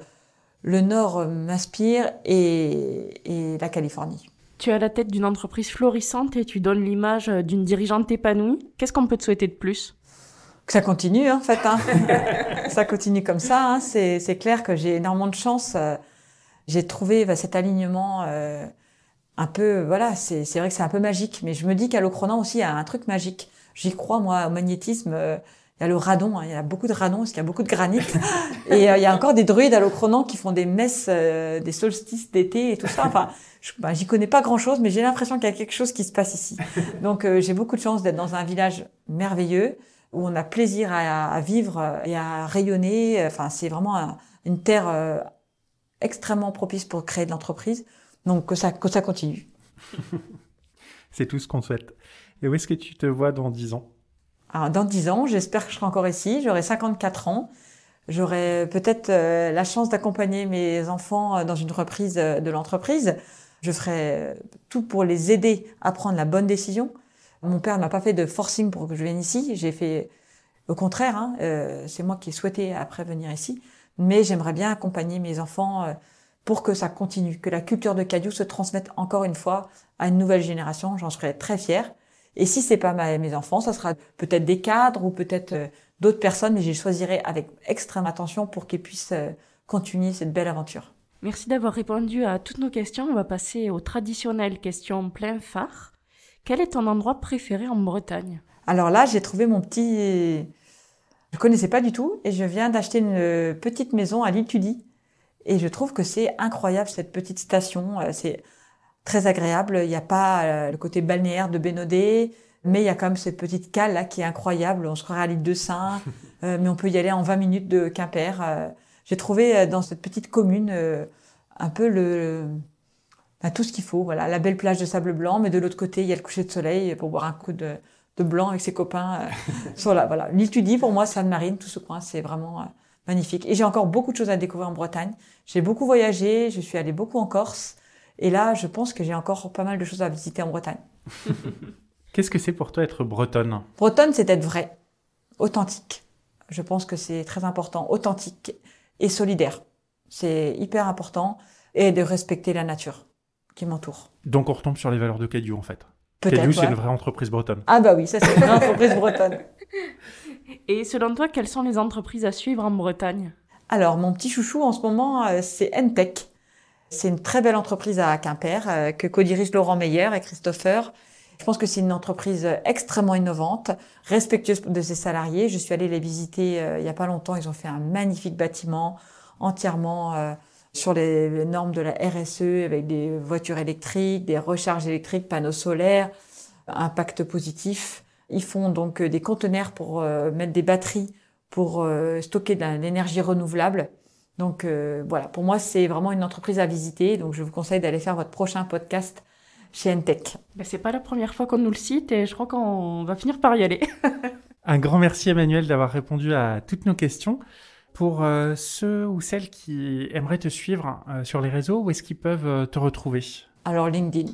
le Nord euh, m'inspire et, la Californie. Tu es à la tête d'une entreprise florissante et tu donnes l'image euh, d'une dirigeante épanouie. Qu'est-ce qu'on peut te souhaiter de plus? Que ça continue, en fait. Hein. ça continue comme ça. Hein. C'est clair que j'ai énormément de chance. J'ai trouvé bah, cet alignement un peu, voilà, c'est vrai que c'est un peu magique. Mais je me dis qu'à l'Ocronan aussi, a un truc magique J'y crois, moi, au magnétisme. Euh, il y a le radon, hein, il y a beaucoup de radon parce qu'il y a beaucoup de granit. et euh, il y a encore des druides à l'Ocronan qui font des messes, euh, des solstices d'été et tout ça. Enfin, bah, j'y connais pas grand-chose, mais j'ai l'impression qu'il y a quelque chose qui se passe ici. Donc euh, j'ai beaucoup de chance d'être dans un village merveilleux où on a plaisir à, à vivre et à rayonner. Enfin, c'est vraiment une terre extrêmement propice pour créer de l'entreprise. Donc que ça, que ça continue. c'est tout ce qu'on souhaite. Et où est-ce que tu te vois dans 10 ans? Dans 10 ans, j'espère que je serai encore ici. J'aurai 54 ans. J'aurai peut-être euh, la chance d'accompagner mes enfants euh, dans une reprise euh, de l'entreprise. Je ferai tout pour les aider à prendre la bonne décision. Mon père n'a pas fait de forcing pour que je vienne ici. J'ai fait au contraire. Hein, c'est moi qui ai souhaité après venir ici. Mais j'aimerais bien accompagner mes enfants pour que ça continue, que la culture de Cadieux se transmette encore une fois à une nouvelle génération. J'en serais très fière. Et si c'est pas mes enfants, ça sera peut-être des cadres ou peut-être euh, d'autres personnes, mais je les choisirai avec extrême attention pour qu'ils puissent euh, continuer cette belle aventure. Merci d'avoir répondu à toutes nos questions. On va passer aux traditionnelles questions plein phare. Quel est ton endroit préféré en Bretagne? Alors là, j'ai trouvé mon petit... Je connaissais pas du tout et je viens d'acheter une petite maison à l'île Tudy. Et je trouve que c'est incroyable cette petite station. Euh, c'est très agréable. Il n'y a pas euh, le côté balnéaire de Bénodet, mais il y a quand même cette petite cale là qui est incroyable. On se croirait à l'île de Saint, euh, mais on peut y aller en 20 minutes de Quimper. Euh, j'ai trouvé dans cette petite commune un peu le bah, tout ce qu'il faut. Voilà, la belle plage de sable blanc, mais de l'autre côté, il y a le coucher de soleil pour boire un coup de, de blanc avec ses copains. sur la, voilà, l'île Tudy pour moi, Sainte-Marine, tout ce coin, c'est vraiment magnifique. Et j'ai encore beaucoup de choses à découvrir en Bretagne. J'ai beaucoup voyagé, je suis allée beaucoup en Corse. Et là, je pense que j'ai encore pas mal de choses à visiter en Bretagne. Qu'est-ce que c'est pour toi être bretonne? Bretonne, c'est être vrai, authentique. Je pense que c'est très important, authentique et solidaire. C'est hyper important et de respecter la nature qui m'entoure. Donc on retombe sur les valeurs de Cadieu en fait. Cadieu, c'est une vraie entreprise bretonne. Ah bah oui, ça c'est une vraie entreprise bretonne. Et selon toi, quelles sont les entreprises à suivre en Bretagne? Alors, mon petit chouchou en ce moment, euh, c'est Entech. C'est une très belle entreprise à Quimper euh, que co-dirige Laurent Meyer et Christopher. Je pense que c'est une entreprise extrêmement innovante, respectueuse de ses salariés. Je suis allée les visiter euh, il n'y a pas longtemps. Ils ont fait un magnifique bâtiment entièrement euh, sur les, normes de la RSE avec des voitures électriques, des recharges électriques, panneaux solaires, impact positif. Ils font donc des conteneurs pour mettre des batteries pour stocker de l'énergie renouvelable. Donc euh, voilà, pour moi, c'est vraiment une entreprise à visiter. Donc je vous conseille d'aller faire votre prochain podcast chez Entech. Ben, c'est pas la première fois qu'on nous le cite et je crois qu'on va finir par y aller. Un grand merci Emmanuel d'avoir répondu à toutes nos questions. Pour euh, ceux ou celles qui aimeraient te suivre euh, sur les réseaux, où est-ce qu'ils peuvent te retrouver? Alors LinkedIn.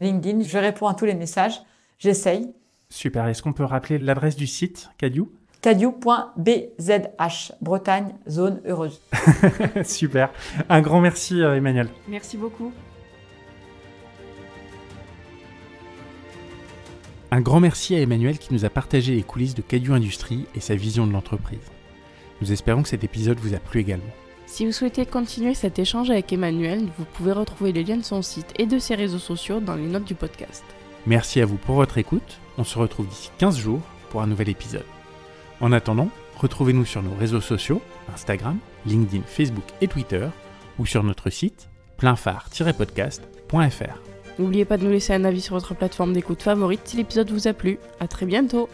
LinkedIn, je réponds à tous les messages, j'essaye. Super, est-ce qu'on peut rappeler l'adresse du site Cadieu Cadieu.bzh, Bretagne, zone heureuse. Super. Un grand merci, euh, Emmanuel. Merci beaucoup. Un grand merci à Emmanuel qui nous a partagé les coulisses de Cadieu Industrie et sa vision de l'entreprise. Nous espérons que cet épisode vous a plu également. Si vous souhaitez continuer cet échange avec Emmanuel, vous pouvez retrouver les liens de son site et de ses réseaux sociaux dans les notes du podcast. Merci à vous pour votre écoute. On se retrouve d'ici 15 jours pour un nouvel épisode. En attendant, retrouvez-nous sur nos réseaux sociaux, Instagram, LinkedIn, Facebook et Twitter, ou sur notre site pleinphare-podcast.fr. N'oubliez pas de nous laisser un avis sur votre plateforme d'écoute favorite si l'épisode vous a plu. À très bientôt